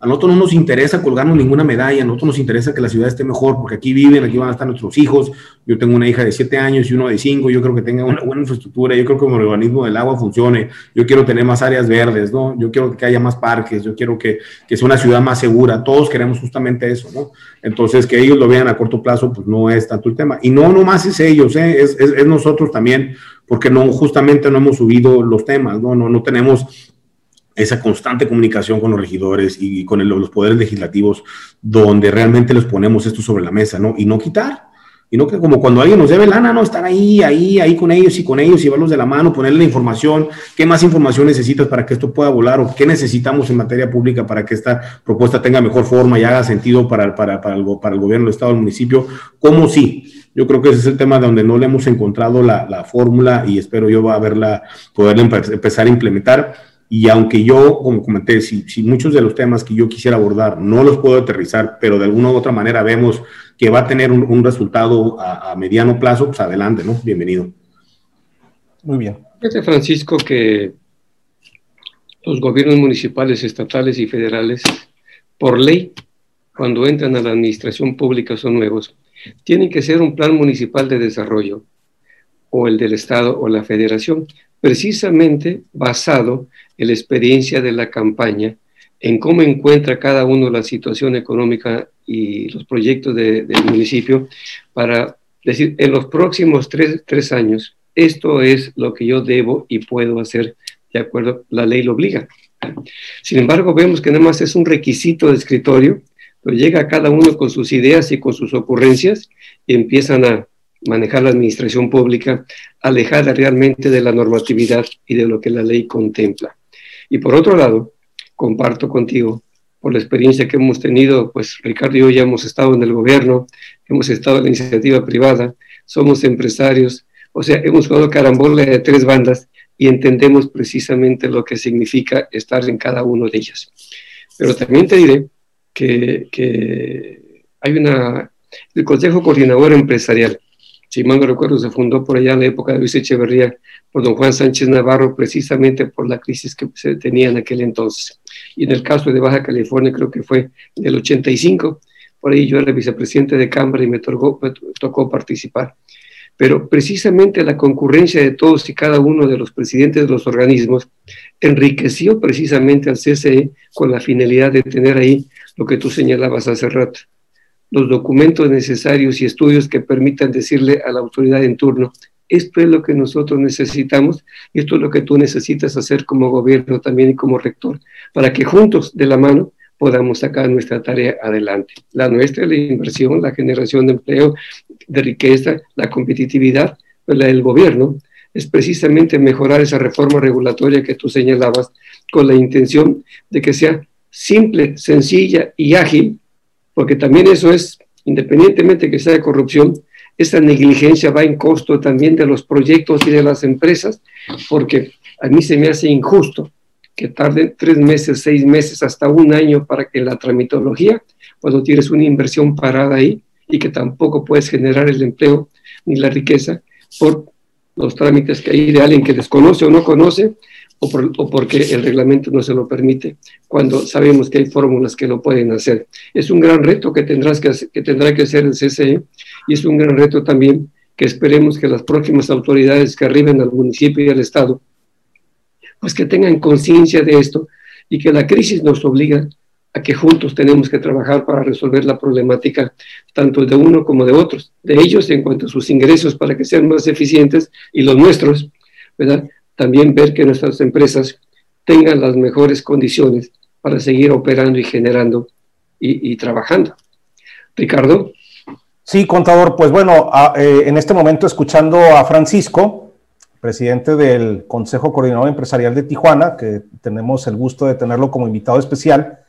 A nosotros no nos interesa colgarnos ninguna medalla, a nosotros nos interesa que la ciudad esté mejor, porque aquí viven, aquí van a estar nuestros hijos. Yo tengo una hija de 7 años y uno de 5, yo creo que tenga una buena infraestructura, yo creo que el organismo del agua funcione, yo quiero tener más áreas verdes, ¿no? Yo quiero que haya más parques, yo quiero que, que sea una ciudad más segura, todos queremos justamente eso, ¿no? Entonces, que ellos lo vean a corto plazo, pues no es tanto el tema. Y no nomás es ellos, ¿eh? es, es, es nosotros también, porque no, justamente no hemos subido los temas, ¿no? No, no tenemos esa constante comunicación con los regidores y con los poderes legislativos, donde realmente les ponemos esto sobre la mesa, ¿no? Y no quitar, y no que como cuando alguien nos debe lana, ¿no? Estar ahí, ahí, ahí con ellos y con ellos, llevarlos de la mano, ponerle la información, qué más información necesitas para que esto pueda volar o qué necesitamos en materia pública para que esta propuesta tenga mejor forma y haga sentido para, para, para, el, para el gobierno del Estado, del municipio, ¿cómo sí? Yo creo que ese es el tema donde no le hemos encontrado la, la fórmula y espero yo va a verla, poderla empezar a implementar y aunque yo, como comenté, si, si, muchos de los temas que yo quisiera abordar no los puedo aterrizar, pero de alguna u otra manera vemos que va a tener un, resultado a, mediano plazo, pues adelante, ¿no? Bienvenido. Muy bien. Fíjate, Francisco, que los gobiernos municipales, estatales y federales, por ley, cuando entran a la administración pública son nuevos, tienen que ser un plan municipal de desarrollo, o el del Estado o la Federación, precisamente basado en la experiencia de la campaña, en cómo encuentra cada uno la situación económica y los proyectos del municipio, para decir, en los próximos tres, tres años, esto es lo que yo debo y puedo hacer, de acuerdo, la ley lo obliga. Sin embargo, vemos que nada más es un requisito de escritorio, pero llega cada uno con sus ideas y con sus ocurrencias y empiezan a manejar la administración pública alejada realmente de la normatividad y de lo que la ley contempla. Y por otro lado, comparto contigo, por la experiencia que hemos tenido, pues Ricardo y yo ya hemos estado en el gobierno, hemos estado en la iniciativa privada, somos empresarios, o sea, hemos jugado carambola de tres bandas y entendemos precisamente lo que significa estar en cada una de ellas. Pero también te diré que, que hay una, el Consejo Coordinador Empresarial, si mal no recuerdo, se fundó por allá en la época de Luis Echeverría por don Juan Sánchez Navarro, precisamente por la crisis que se tenía en aquel entonces. Y en el caso de Baja California, creo que fue del 85, por ahí yo era vicepresidente de Cámara y me tocó, me tocó participar. Pero precisamente la concurrencia de todos y cada uno de los presidentes de los organismos enriqueció precisamente al CCE con la finalidad de tener ahí lo que tú señalabas hace rato, los documentos necesarios y estudios que permitan decirle a la autoridad en turno, esto es lo que nosotros necesitamos y esto es lo que tú necesitas hacer como gobierno también y como rector, para que juntos de la mano podamos sacar nuestra tarea adelante. La nuestra, la inversión, la generación de empleo, de riqueza, la competitividad, pues la del gobierno, es precisamente mejorar esa reforma regulatoria que tú señalabas con la intención de que sea simple, sencilla y ágil porque también eso es, independientemente que sea de corrupción, esa negligencia va en costo también de los proyectos y de las empresas, porque a mí se me hace injusto que tarden tres meses, seis meses, hasta un año para que la tramitología, cuando tienes una inversión parada ahí y que tampoco puedes generar el empleo ni la riqueza por los trámites que hay de alguien que desconoce o no conoce o, porque el reglamento no se lo permite, cuando sabemos que hay fórmulas que lo pueden hacer. Es un gran reto que, tendrás que, que tendrá que hacer el CCE y es un gran reto también que esperemos que las próximas autoridades que arriben al municipio y al Estado, pues que tengan conciencia de esto y que la crisis nos obliga a que juntos tenemos que trabajar para resolver la problemática tanto de uno como de otros, de ellos en cuanto a sus ingresos para que sean más eficientes y los nuestros, ¿verdad? También ver que nuestras empresas tengan las mejores condiciones para seguir operando y generando y, trabajando. Ricardo. Sí, contador, pues bueno, eh, en este momento escuchando a Francisco, presidente del Consejo Coordinador Empresarial de Tijuana, que tenemos el gusto de tenerlo como invitado especial.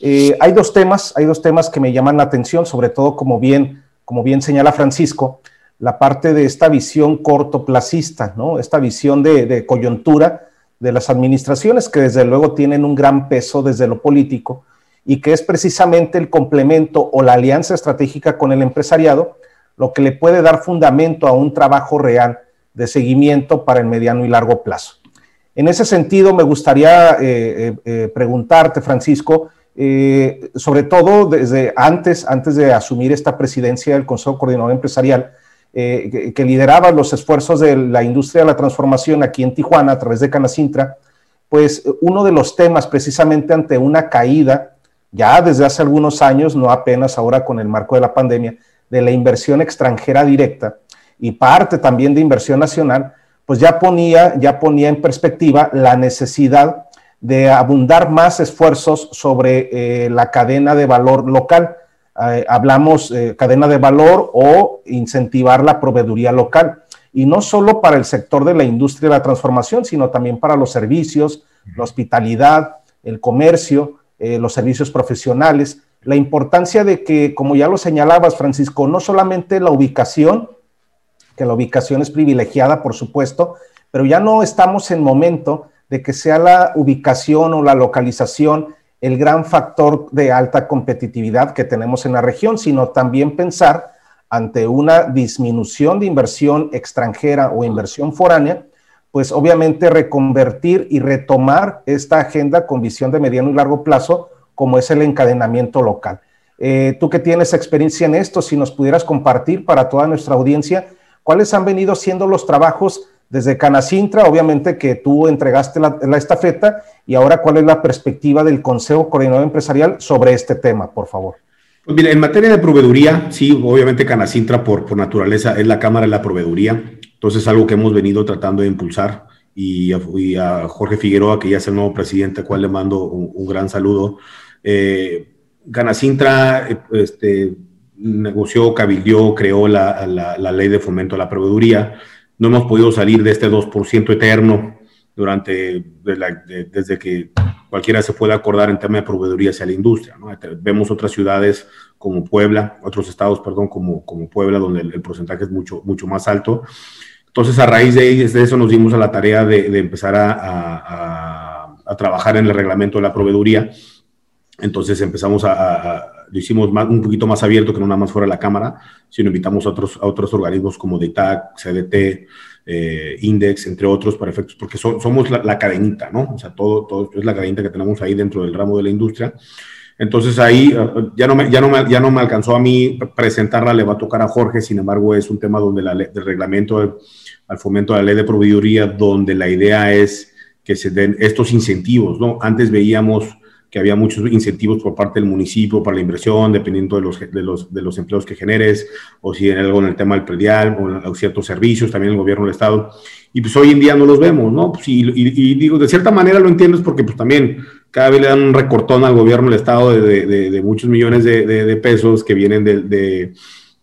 Eh, hay dos temas, hay dos temas que me llaman la atención, sobre todo como bien, como bien señala Francisco, la parte de esta visión cortoplacista, ¿no? Esta visión de, coyuntura de las administraciones que desde luego tienen un gran peso desde lo político y que es precisamente el complemento o la alianza estratégica con el empresariado lo que le puede dar fundamento a un trabajo real de seguimiento para el mediano y largo plazo. En ese sentido, me gustaría eh, eh, eh, preguntarte, Francisco, sobre todo desde antes, antes de asumir esta presidencia del Consejo Coordinador Empresarial, que, que, lideraba los esfuerzos de la industria de la transformación aquí en Tijuana a través de Canacintra, pues uno de los temas precisamente ante una caída ya desde hace algunos años, no apenas ahora con el marco de la pandemia, de la inversión extranjera directa y parte también de inversión nacional, pues ya ponía, ya ponía en perspectiva la necesidad de abundar más esfuerzos sobre eh, la cadena de valor local. Eh, hablamos eh, cadena de valor o incentivar la proveeduría local. Y no solo para el sector de la industria de la transformación, sino también para los servicios, la hospitalidad, el comercio, eh, los servicios profesionales, la importancia de que, como ya lo señalabas, Francisco, no solamente la ubicación, que la ubicación es privilegiada, por supuesto, pero ya no estamos en momento de que sea la ubicación o la localización el gran factor de alta competitividad que tenemos en la región, sino también pensar ante una disminución de inversión extranjera o inversión foránea, pues obviamente reconvertir y retomar esta agenda con visión de mediano y largo plazo, como es el encadenamiento local. Eh, tú que tienes experiencia en esto, si nos pudieras compartir para toda nuestra audiencia, ¿cuáles han venido siendo los trabajos desde Canacintra, obviamente que tú entregaste la, estafeta, y ahora cuál es la perspectiva del Consejo Coordinador Empresarial sobre este tema, por favor? Pues mira, en materia de proveeduría, sí, obviamente Canacintra por, por naturaleza es la Cámara de la Proveeduría. Entonces es algo que hemos venido tratando de impulsar y a, Jorge Figueroa, que ya es el nuevo presidente, al cual le mando un, gran saludo. Eh, Ganacintra este, negoció, cabildió, creó la, la, ley de fomento a la proveeduría. No hemos podido salir de este 2% eterno durante, desde que cualquiera se puede acordar en tema de proveeduría hacia la industria. Vemos otras ciudades como Puebla, otros estados, perdón, como, como Puebla, donde el porcentaje es mucho, mucho más alto. Entonces, a raíz de, eso nos dimos a la tarea de, empezar a, trabajar en el reglamento de la proveeduría. Entonces empezamos a, lo hicimos un poquito más abierto que no nada más fuera la Cámara, sino invitamos a otros, a otros organismos como DITAC, CDT, eh, Index, entre otros, para efectos, porque somos la, cadenita, ¿no? O sea, todo, todo es la cadenita que tenemos ahí dentro del ramo de la industria. Entonces ahí eh, ya no, me, ya, no ya no me alcanzó a mí presentarla, le va a tocar a Jorge, sin embargo es un tema donde la, el reglamento al fomento de la ley de proveeduría, donde la idea es que se den estos incentivos, ¿no? Antes veíamos que había muchos incentivos por parte del municipio para la inversión, dependiendo de los, de los, de los empleos que generes, o si hay algo en el tema del predial, o, ciertos servicios, también el gobierno del Estado. Y pues hoy en día no los vemos, ¿no? Pues y, digo, de cierta manera lo entiendo, es porque pues también cada vez le dan un recortón al gobierno del Estado de, de, de muchos millones de, pesos que vienen de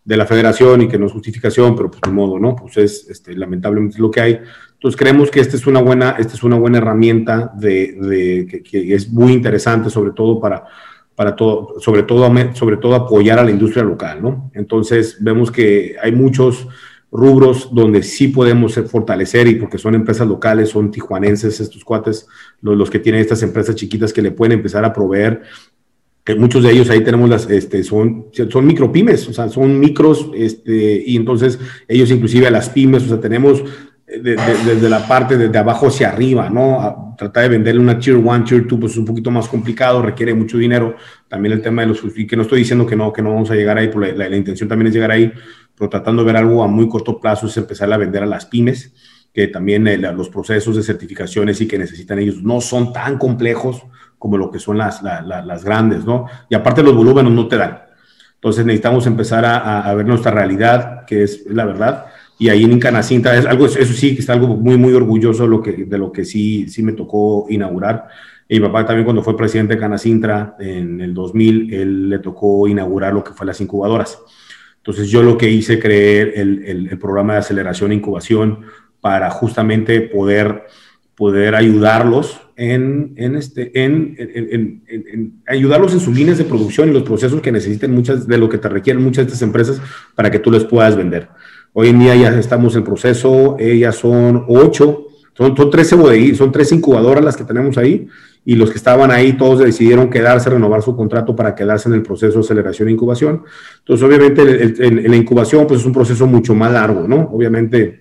de la federación y que no es justificación, pero pues de modo, ¿no? Pues es este, lamentablemente lo que hay. Entonces creemos que esta es una buena, esta es una buena herramienta de, de que, es muy interesante, sobre todo para, para todo, sobre todo, sobre todo apoyar a la industria local, ¿no? Entonces vemos que hay muchos rubros donde sí podemos fortalecer y porque son empresas locales, son tijuanenses estos cuates, los, los que tienen estas empresas chiquitas que le pueden empezar a proveer que muchos de ellos ahí tenemos las, este, son, son micropymes, o sea, son micros, este, y entonces ellos inclusive a las pymes, o sea, tenemos desde la parte de, abajo hacia arriba, ¿no? tratar de venderle una tier 1, tier 2, pues es un poquito más complicado, requiere mucho dinero. También el tema de los, y que no estoy diciendo que no, que no vamos a llegar ahí, pero la, intención también es llegar ahí, pero tratando de ver algo a muy corto plazo es empezar a vender a las pymes, que también eh, los procesos de certificaciones y que necesitan ellos no son tan complejos, como lo que son las, las grandes, ¿no? Y aparte los volúmenes no te dan. Entonces necesitamos empezar a, a ver nuestra realidad, que es la verdad. Y ahí en Canacinta, es algo, eso sí, que está algo muy, muy orgulloso de lo que, de lo que sí, sí me tocó inaugurar. Y mi papá también cuando fue presidente de Canacintra en el 2000, él le tocó inaugurar lo que fue las incubadoras. Entonces yo lo que hice, creer el, el, programa de aceleración e incubación para justamente poder, poder ayudarlos en, en este, en, en, ayudarlos en sus líneas de producción y los procesos que necesiten muchas de lo que te requieren muchas de estas empresas para que tú les puedas vender. Hoy en día ya estamos en proceso, ellas son ocho, son, son 13 son tres incubadoras las que tenemos ahí y los que estaban ahí todos decidieron quedarse, renovar su contrato para quedarse en el proceso de aceleración e incubación. Entonces, obviamente, el, la incubación pues es un proceso mucho más largo, ¿no? Obviamente,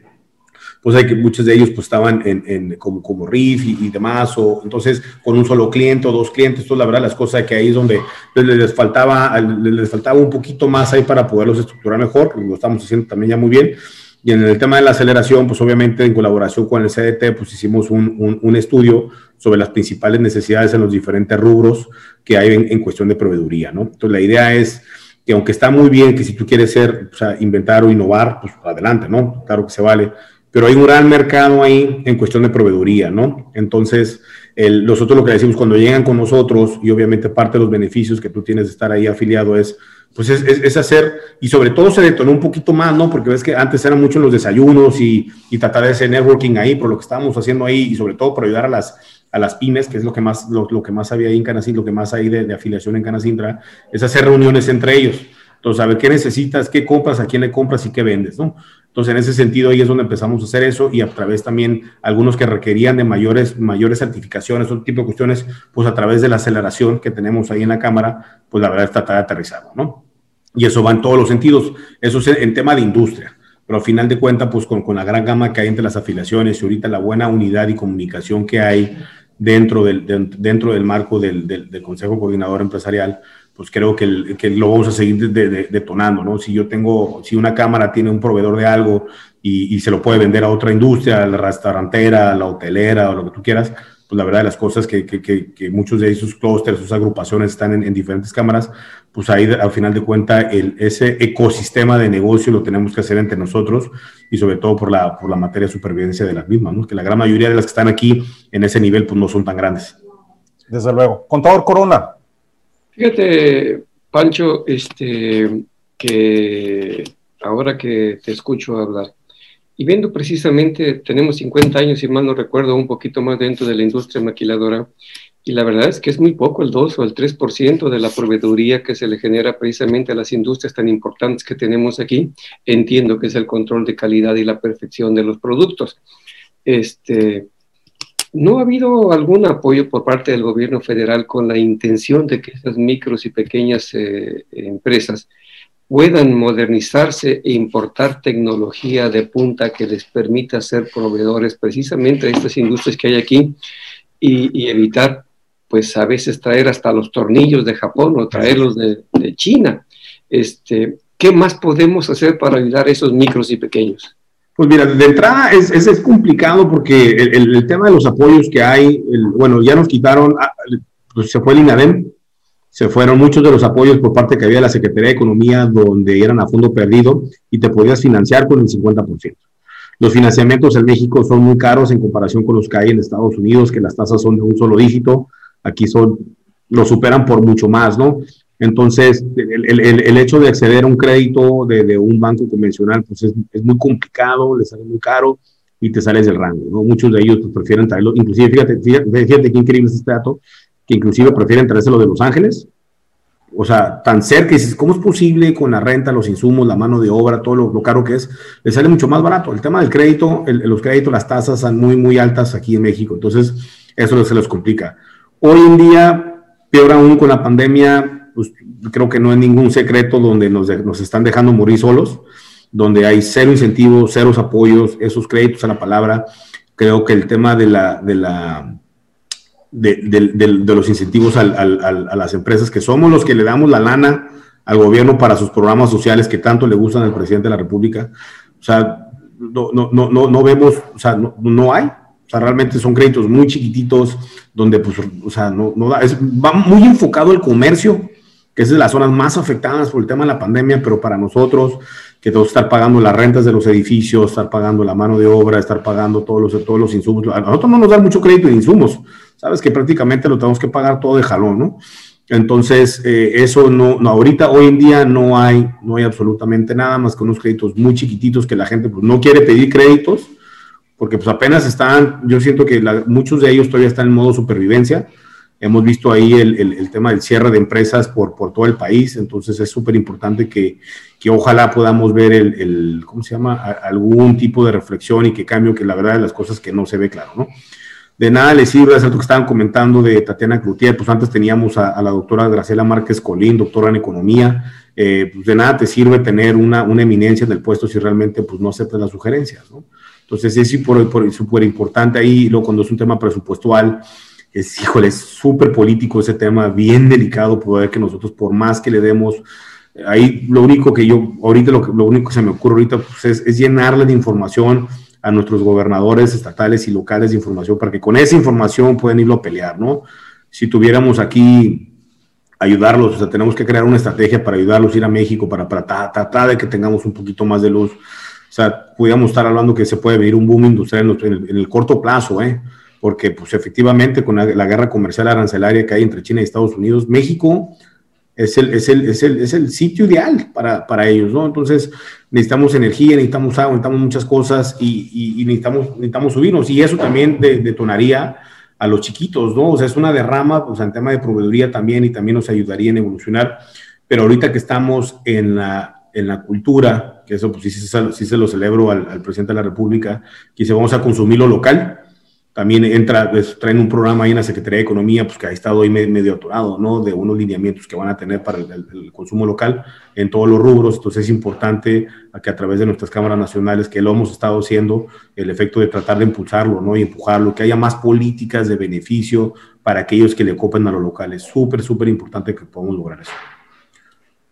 pues hay que muchos de ellos pues estaban en, en como, como RIF y, demás, o entonces con un solo cliente o dos clientes, entonces la verdad las cosas que ahí es donde les, les, faltaba, les faltaba un poquito más ahí para poderlos estructurar mejor, lo estamos haciendo también ya muy bien, y en el tema de la aceleración, pues obviamente en colaboración con el CDT, pues hicimos un, un, estudio sobre las principales necesidades en los diferentes rubros que hay en, cuestión de proveeduría, ¿no? Entonces la idea es que aunque está muy bien que si tú quieres ser, o sea, inventar o innovar, pues adelante, ¿no? Claro que se vale, pero hay un gran mercado ahí en cuestión de proveeduría, ¿no? Entonces, el, nosotros lo que decimos cuando llegan con nosotros, y obviamente parte de los beneficios que tú tienes de estar ahí afiliado es pues es, es, hacer, y sobre todo se detonó un poquito más, ¿no? Porque ves que antes eran muchos los desayunos y, y, tratar de hacer networking ahí, por lo que estábamos haciendo ahí, y sobre todo por ayudar a las, a las pymes, que es lo que más, lo, que más había ahí en Canacín, lo que más hay de, de, afiliación en Canacintra, es hacer reuniones entre ellos. Entonces, a ver qué necesitas, qué compras, a quién le compras y qué vendes, ¿no? Entonces, en ese sentido, ahí es donde empezamos a hacer eso y a través también algunos que requerían de mayores, mayores certificaciones, otro tipo de cuestiones, pues a través de la aceleración que tenemos ahí en la cámara, pues la verdad es tratar de aterrizarlo, ¿no? Y eso va en todos los sentidos. Eso es en tema de industria. Pero al final de cuentas, pues con, con la gran gama que hay entre las afiliaciones y ahorita la buena unidad y comunicación que hay dentro del, dentro del marco del, del, Consejo Coordinador Empresarial, pues creo que, que lo vamos a seguir detonando, ¿no? Si yo tengo, si una cámara tiene un proveedor de algo y, y, se lo puede vender a otra industria, a la restaurantera, a la hotelera o lo que tú quieras, pues la verdad de las cosas que, que, que, muchos de esos clústeres, sus agrupaciones están en, en, diferentes cámaras, pues ahí al final de cuentas ese ecosistema de negocio lo tenemos que hacer entre nosotros y sobre todo por la, por la materia de supervivencia de las mismas, ¿no? que la gran mayoría de las que están aquí en ese nivel pues no son tan grandes. Desde luego. Contador Corona. Fíjate, Pancho, este, que ahora que te escucho hablar, y viendo precisamente, tenemos 50 años, si mal no recuerdo, un poquito más dentro de la industria maquiladora, y la verdad es que es muy poco, el 2 o el 3% de la proveeduría que se le genera precisamente a las industrias tan importantes que tenemos aquí. Entiendo que es el control de calidad y la perfección de los productos. Este, ¿No ha habido algún apoyo por parte del gobierno federal con la intención de que esas micros y pequeñas eh, empresas puedan modernizarse e importar tecnología de punta que les permita ser proveedores precisamente de estas industrias que hay aquí y, evitar, pues a veces traer hasta los tornillos de Japón o traerlos de, de China. Este, ¿Qué más podemos hacer para ayudar a esos micros y pequeños? Pues mira, de entrada es, es, complicado porque el, tema de los apoyos que hay, bueno, ya nos quitaron, ah, pues se fue el INADEM, se fueron muchos de los apoyos por parte que había de la Secretaría de Economía, donde eran a fondo perdido y te podías financiar con el 50%. Los financiamientos en México son muy caros en comparación con los que hay en Estados Unidos, que las tasas son de un solo dígito. Aquí son, lo superan por mucho más, ¿no? Entonces, el, el, el hecho de acceder a un crédito de, de un banco convencional, pues es, es, muy complicado, le sale muy caro y te sales del rango, ¿no? Muchos de ellos pues, prefieren traerlo, inclusive, fíjate, fíjate, fíjate qué increíble es este dato, que inclusive prefieren traérselo de Los Ángeles, o sea, tan cerca, y dices, ¿cómo es posible con la renta, los insumos, la mano de obra, todo lo, lo caro que es? Le sale mucho más barato. El tema del crédito, el, los créditos, las tasas son muy, muy altas aquí en México, entonces eso se les complica. Hoy en día, peor aún con la pandemia, pues creo que no es ningún secreto donde nos, nos están dejando morir solos, donde hay cero incentivos, ceros apoyos, esos créditos a la palabra. Creo que el tema de la, de la de, los incentivos al, a las empresas, que somos los que le damos la lana al gobierno para sus programas sociales que tanto le gustan al presidente de la República. O sea, no, no, no, no vemos, o sea, no, no hay. O sea, realmente son créditos muy chiquititos, donde, pues, o sea, no, no da, es, va muy enfocado el comercio, que es de las zonas más afectadas por el tema de la pandemia, pero para nosotros, que tenemos que estar pagando las rentas de los edificios, estar pagando la mano de obra, estar pagando todos los, todos los insumos, a nosotros no nos dan mucho crédito de insumos, sabes que prácticamente lo tenemos que pagar todo de jalón, ¿no? Entonces, eh, eso no, no, ahorita, hoy en día no hay, no hay absolutamente nada más que unos créditos muy chiquititos que la gente pues, no quiere pedir créditos, porque pues apenas están, yo siento que muchos de ellos todavía están en modo supervivencia. Hemos visto ahí el, el, tema del cierre de empresas por, por todo el país, entonces es súper importante que, que, ojalá podamos ver el, el, ¿cómo se llama? algún tipo de reflexión y que cambio, que la verdad de las cosas que no se ve claro, ¿no? de nada le sirve, es algo que estaban comentando de Tatiana Cloutier, pues antes teníamos a, la doctora Graciela Márquez Colín, doctora en economía, eh, pues de nada te sirve tener una, una, eminencia en el puesto si realmente pues no aceptas las sugerencias, ¿no? Entonces es súper importante ahí, luego cuando es un tema presupuestal, es, híjole, es súper político ese tema, bien delicado, poder que nosotros, por más que le demos, ahí lo único que yo, ahorita lo, lo único que se me ocurre ahorita pues es, es llenarle de información, a nuestros gobernadores estatales y locales de información para que con esa información puedan irlo a pelear, ¿no? Si tuviéramos aquí ayudarlos, o sea, tenemos que crear una estrategia para ayudarlos a ir a México, para, tratar de que tengamos un poquito más de luz. O sea, pudiéramos estar hablando que se puede venir un boom industrial en, el, corto plazo, ¿eh? Porque, pues, efectivamente, con la, la, guerra comercial arancelaria que hay entre China y Estados Unidos, México es el, es el, es el, es el sitio ideal para, para, ellos, ¿no? Entonces, necesitamos energía, necesitamos agua, necesitamos muchas cosas y, y, necesitamos, necesitamos subirnos. Y eso también detonaría a los chiquitos, ¿no? O sea, es una derrama, pues, en tema de proveeduría también y también nos ayudaría en evolucionar. Pero ahorita que estamos en la, en la cultura, que eso pues sí, sí, se lo celebro al, al, presidente de la República, que dice, vamos a consumir lo local, también entra, pues, traen un programa ahí en la Secretaría de Economía, pues que ha estado ahí medio atorado, ¿no? De unos lineamientos que van a tener para el, consumo local en todos los rubros. Entonces es importante que a través de nuestras cámaras nacionales, que lo hemos estado haciendo, el efecto de tratar de impulsarlo, ¿no? Y empujarlo, que haya más políticas de beneficio para aquellos que le copen a lo local. Es súper, súper importante que podamos lograr eso.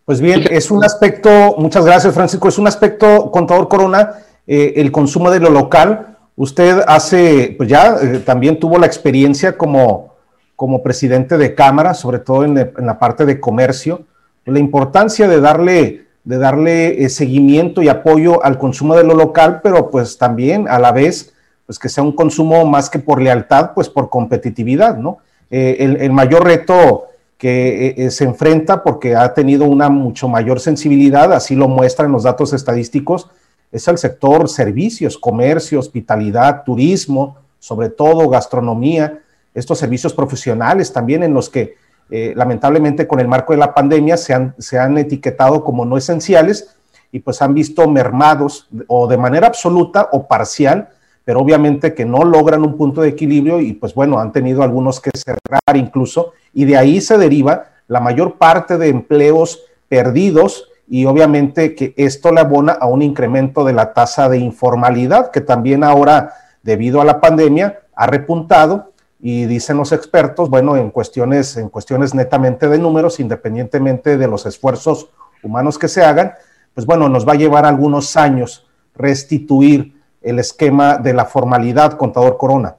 Pues bien, es un aspecto, muchas gracias Francisco, es un aspecto, contador Corona, eh, el consumo de lo local Usted hace, pues ya eh, también tuvo la experiencia como, como presidente de Cámara, sobre todo en, la parte de comercio, la importancia de darle, de darle eh, seguimiento y apoyo al consumo de lo local, pero pues también a la vez, pues que sea un consumo más que por lealtad, pues por competitividad, ¿no? Eh, el, el, mayor reto que se enfrenta, porque ha tenido una mucho mayor sensibilidad, así lo muestran los datos estadísticos, es el sector servicios, comercio, hospitalidad, turismo, sobre todo gastronomía, estos servicios profesionales también en los que eh, lamentablemente con el marco de la pandemia se han, se han etiquetado como no esenciales y pues han visto mermados o de manera absoluta o parcial, pero obviamente que no logran un punto de equilibrio y pues bueno, han tenido algunos que cerrar incluso y de ahí se deriva la mayor parte de empleos perdidos y obviamente que esto le abona a un incremento de la tasa de informalidad que también ahora, debido a la pandemia, ha repuntado y dicen los expertos, bueno, en cuestiones, en cuestiones netamente de números, independientemente de los esfuerzos humanos que se hagan, pues bueno, nos va a llevar algunos años restituir el esquema de la formalidad, contador Corona.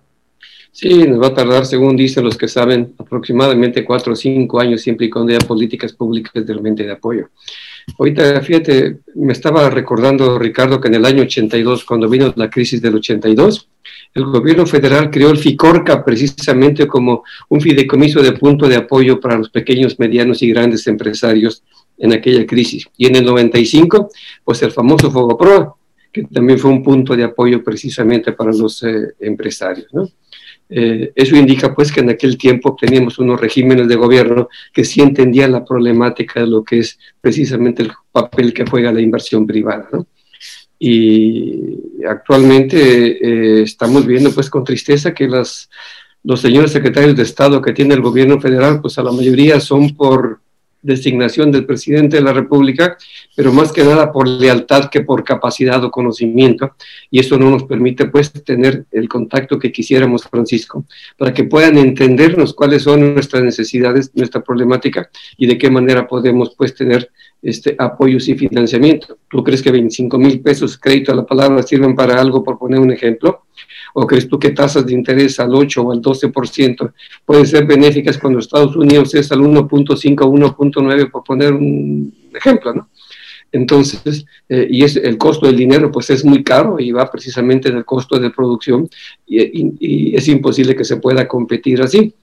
Sí, nos va a tardar, según dicen los que saben, aproximadamente cuatro o cinco años, siempre y cuando haya políticas públicas realmente de apoyo. Ahorita, fíjate, me estaba recordando, Ricardo, que en el año 82, cuando vino la crisis del 82, el gobierno federal creó el FICORCA precisamente como un fideicomiso de punto de apoyo para los pequeños, medianos y grandes empresarios en aquella crisis. Y en el 95, pues el famoso FOGOPRO, que también fue un punto de apoyo precisamente para los eh, empresarios, ¿no? Eh, eso indica pues que en aquel tiempo teníamos unos regímenes de gobierno que sí entendían la problemática de lo que es precisamente el papel que juega la inversión privada. Y actualmente eh, estamos viendo pues con tristeza que las, los señores secretarios de Estado que tiene el gobierno federal pues a la mayoría son por designación del presidente de la República, pero más que nada por lealtad que por capacidad o conocimiento, y eso no nos permite pues tener el contacto que quisiéramos, Francisco, para que puedan entendernos cuáles son nuestras necesidades, nuestra problemática y de qué manera podemos pues tener este apoyos y financiamiento. ¿Tú crees que 25 mil pesos crédito a la palabra sirven para algo, por poner un ejemplo? ¿O crees tú que tasas de interés al 8 o al 12% pueden ser benéficas cuando Estados Unidos es al 1.5 o 1.9, por poner un ejemplo, ¿no? Entonces, eh, y es, el costo del dinero pues es muy caro y va precisamente en el costo de producción y, y, es imposible que se pueda competir así.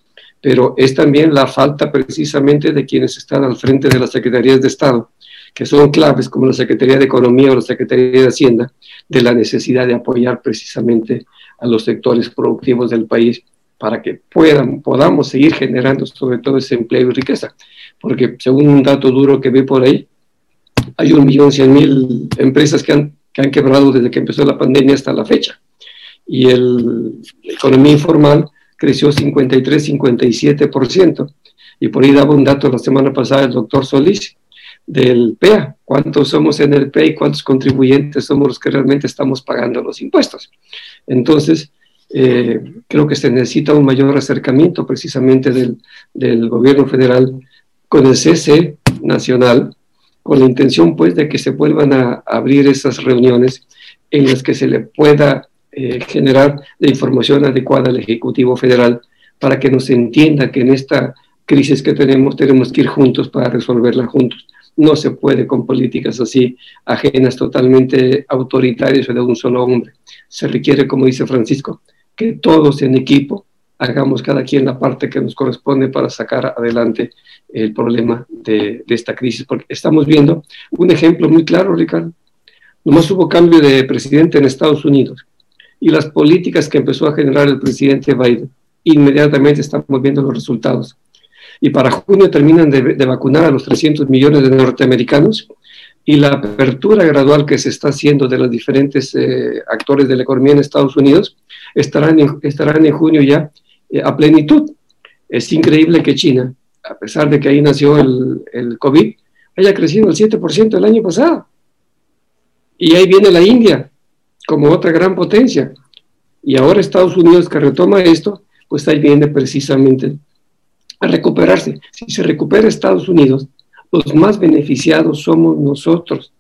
Pero es también la falta precisamente de quienes están al frente de las secretarías de Estado, que son claves como la Secretaría de Economía o la Secretaría de Hacienda, de la necesidad de apoyar precisamente a los sectores productivos del país para que puedan, podamos seguir generando sobre todo ese empleo y riqueza. Porque según un dato duro que ve por ahí, hay un millón cien mil empresas que han, que han quebrado desde que empezó la pandemia hasta la fecha. Y el, la economía informal creció 53-57%. Y por ahí daba un dato la semana pasada el doctor Solís del PEA, cuántos somos en el PEA y cuántos contribuyentes somos los que realmente estamos pagando los impuestos. Entonces, eh, creo que se necesita un mayor acercamiento precisamente del, del gobierno federal con el CC nacional, con la intención pues de que se vuelvan a abrir esas reuniones en las que se le pueda eh, generar la información adecuada al Ejecutivo Federal para que nos entienda que en esta crisis que tenemos tenemos que ir juntos para resolverla juntos. No se puede con políticas así ajenas totalmente autoritarias de un solo hombre. Se requiere, como dice Francisco, que todos en equipo hagamos cada quien la parte que nos corresponde para sacar adelante el problema de, de esta crisis, porque estamos viendo un ejemplo muy claro, Ricardo. Nomás hubo cambio de presidente en Estados Unidos y las políticas que empezó a generar el presidente Biden. Inmediatamente estamos viendo los resultados. Y para junio terminan de, vacunar a los 300 millones de norteamericanos y la apertura gradual que se está haciendo de los diferentes eh, actores de la economía en Estados Unidos estarán en, estarán en junio ya eh, a plenitud. Es increíble que China, a pesar de que ahí nació el, el COVID, haya crecido el 7% el año pasado. Y ahí viene la India, como otra gran potencia. Y ahora Estados Unidos que retoma esto, pues ahí viene precisamente a recuperarse. Si se recupera Estados Unidos, los más beneficiados somos nosotros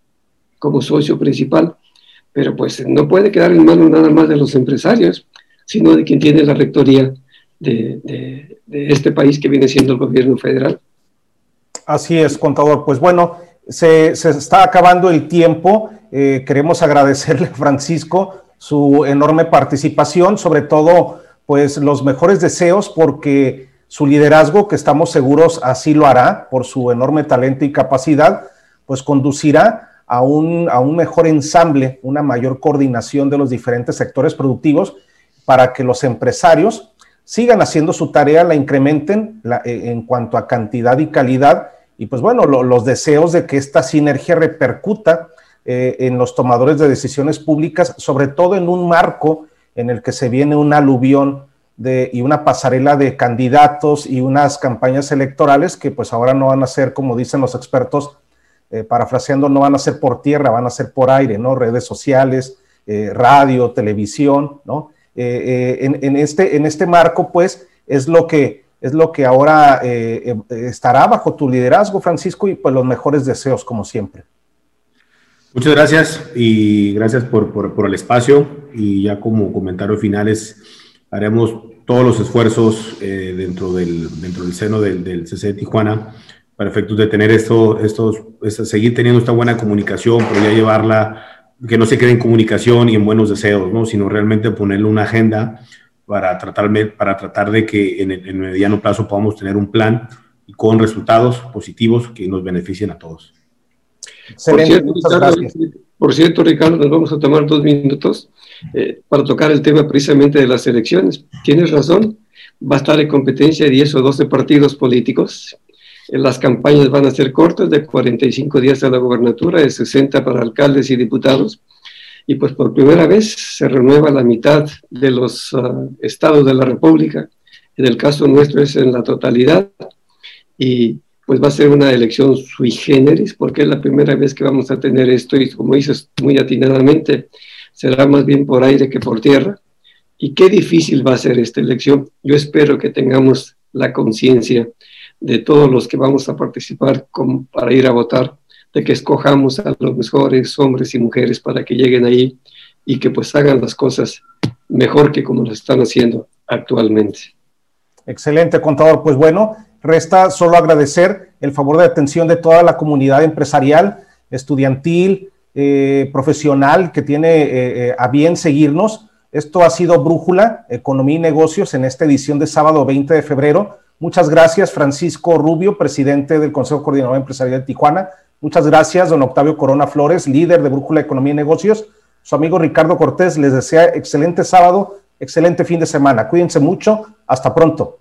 como socio principal, pero pues no puede quedar en manos nada más de los empresarios, sino de quien tiene la rectoría de, este país que viene siendo el gobierno federal. Así es, contador. Pues bueno, se, se está acabando el tiempo. Eh, queremos agradecerle, Francisco, su enorme participación, sobre todo, pues los mejores deseos, porque su liderazgo, que estamos seguros así lo hará, por su enorme talento y capacidad, pues conducirá a un, a un mejor ensamble, una mayor coordinación de los diferentes sectores productivos para que los empresarios sigan haciendo su tarea, la incrementen eh, en cuanto a cantidad y calidad, y pues bueno, los deseos de que esta sinergia repercuta eh, en los tomadores de decisiones públicas, sobre todo en un marco en el que se viene un aluvión de, y una pasarela de candidatos y unas campañas electorales que pues ahora no van a ser, como dicen los expertos, eh, parafraseando, no van a ser por tierra, van a ser por aire, ¿no? Redes sociales, eh, radio, televisión, ¿no? En, en, este, en este marco, pues, es lo que, es lo que ahora estará bajo tu liderazgo, Francisco, y pues los mejores deseos, como siempre. Muchas gracias y gracias por, el espacio y ya como comentarios finales haremos todos los esfuerzos eh, dentro, del, dentro del seno del, del CC de Tijuana para efectos de tener esto, estos, seguir teniendo esta buena comunicación, pero ya llevarla, que no se quede en comunicación y en buenos deseos, ¿no? sino realmente ponerle una agenda para tratar, para tratar de que en el, mediano plazo podamos tener un plan con resultados positivos que nos beneficien a todos. Por cierto, Ricardo, nos vamos a tomar dos minutos eh, para tocar el tema precisamente de las elecciones. Tienes razón, va a estar en competencia de 10 o 12 partidos políticos. Eh, las campañas van a ser cortas, de 45 días a la gobernatura, de 60 para alcaldes y diputados. Y pues por primera vez se renueva la mitad de los ah, estados de la República. En el caso nuestro es en la totalidad. Y pues va a ser una elección sui generis, porque es la primera vez que vamos a tener esto y como dices muy atinadamente, será más bien por aire que por tierra. Y qué difícil va a ser esta elección. Yo espero que tengamos la conciencia de todos los que vamos a participar para ir a votar, de que escojamos a los mejores hombres y mujeres para que lleguen ahí y que pues hagan las cosas mejor que como lo están haciendo actualmente. Excelente, contador. Pues bueno, Resta solo agradecer el favor de atención de toda la comunidad empresarial, estudiantil, eh, profesional que tiene eh, eh, a bien seguirnos. Esto ha sido Brújula, Economía y Negocios en esta edición de sábado 20 de febrero, Muchas gracias, Francisco Rubio, presidente del Consejo Coordinador Empresarial de Tijuana. Muchas gracias, don Octavio Corona Flores, líder de Brújula Economía y Negocios. Su amigo Ricardo Cortés les desea excelente sábado, excelente fin de semana. Cuídense mucho. Hasta pronto.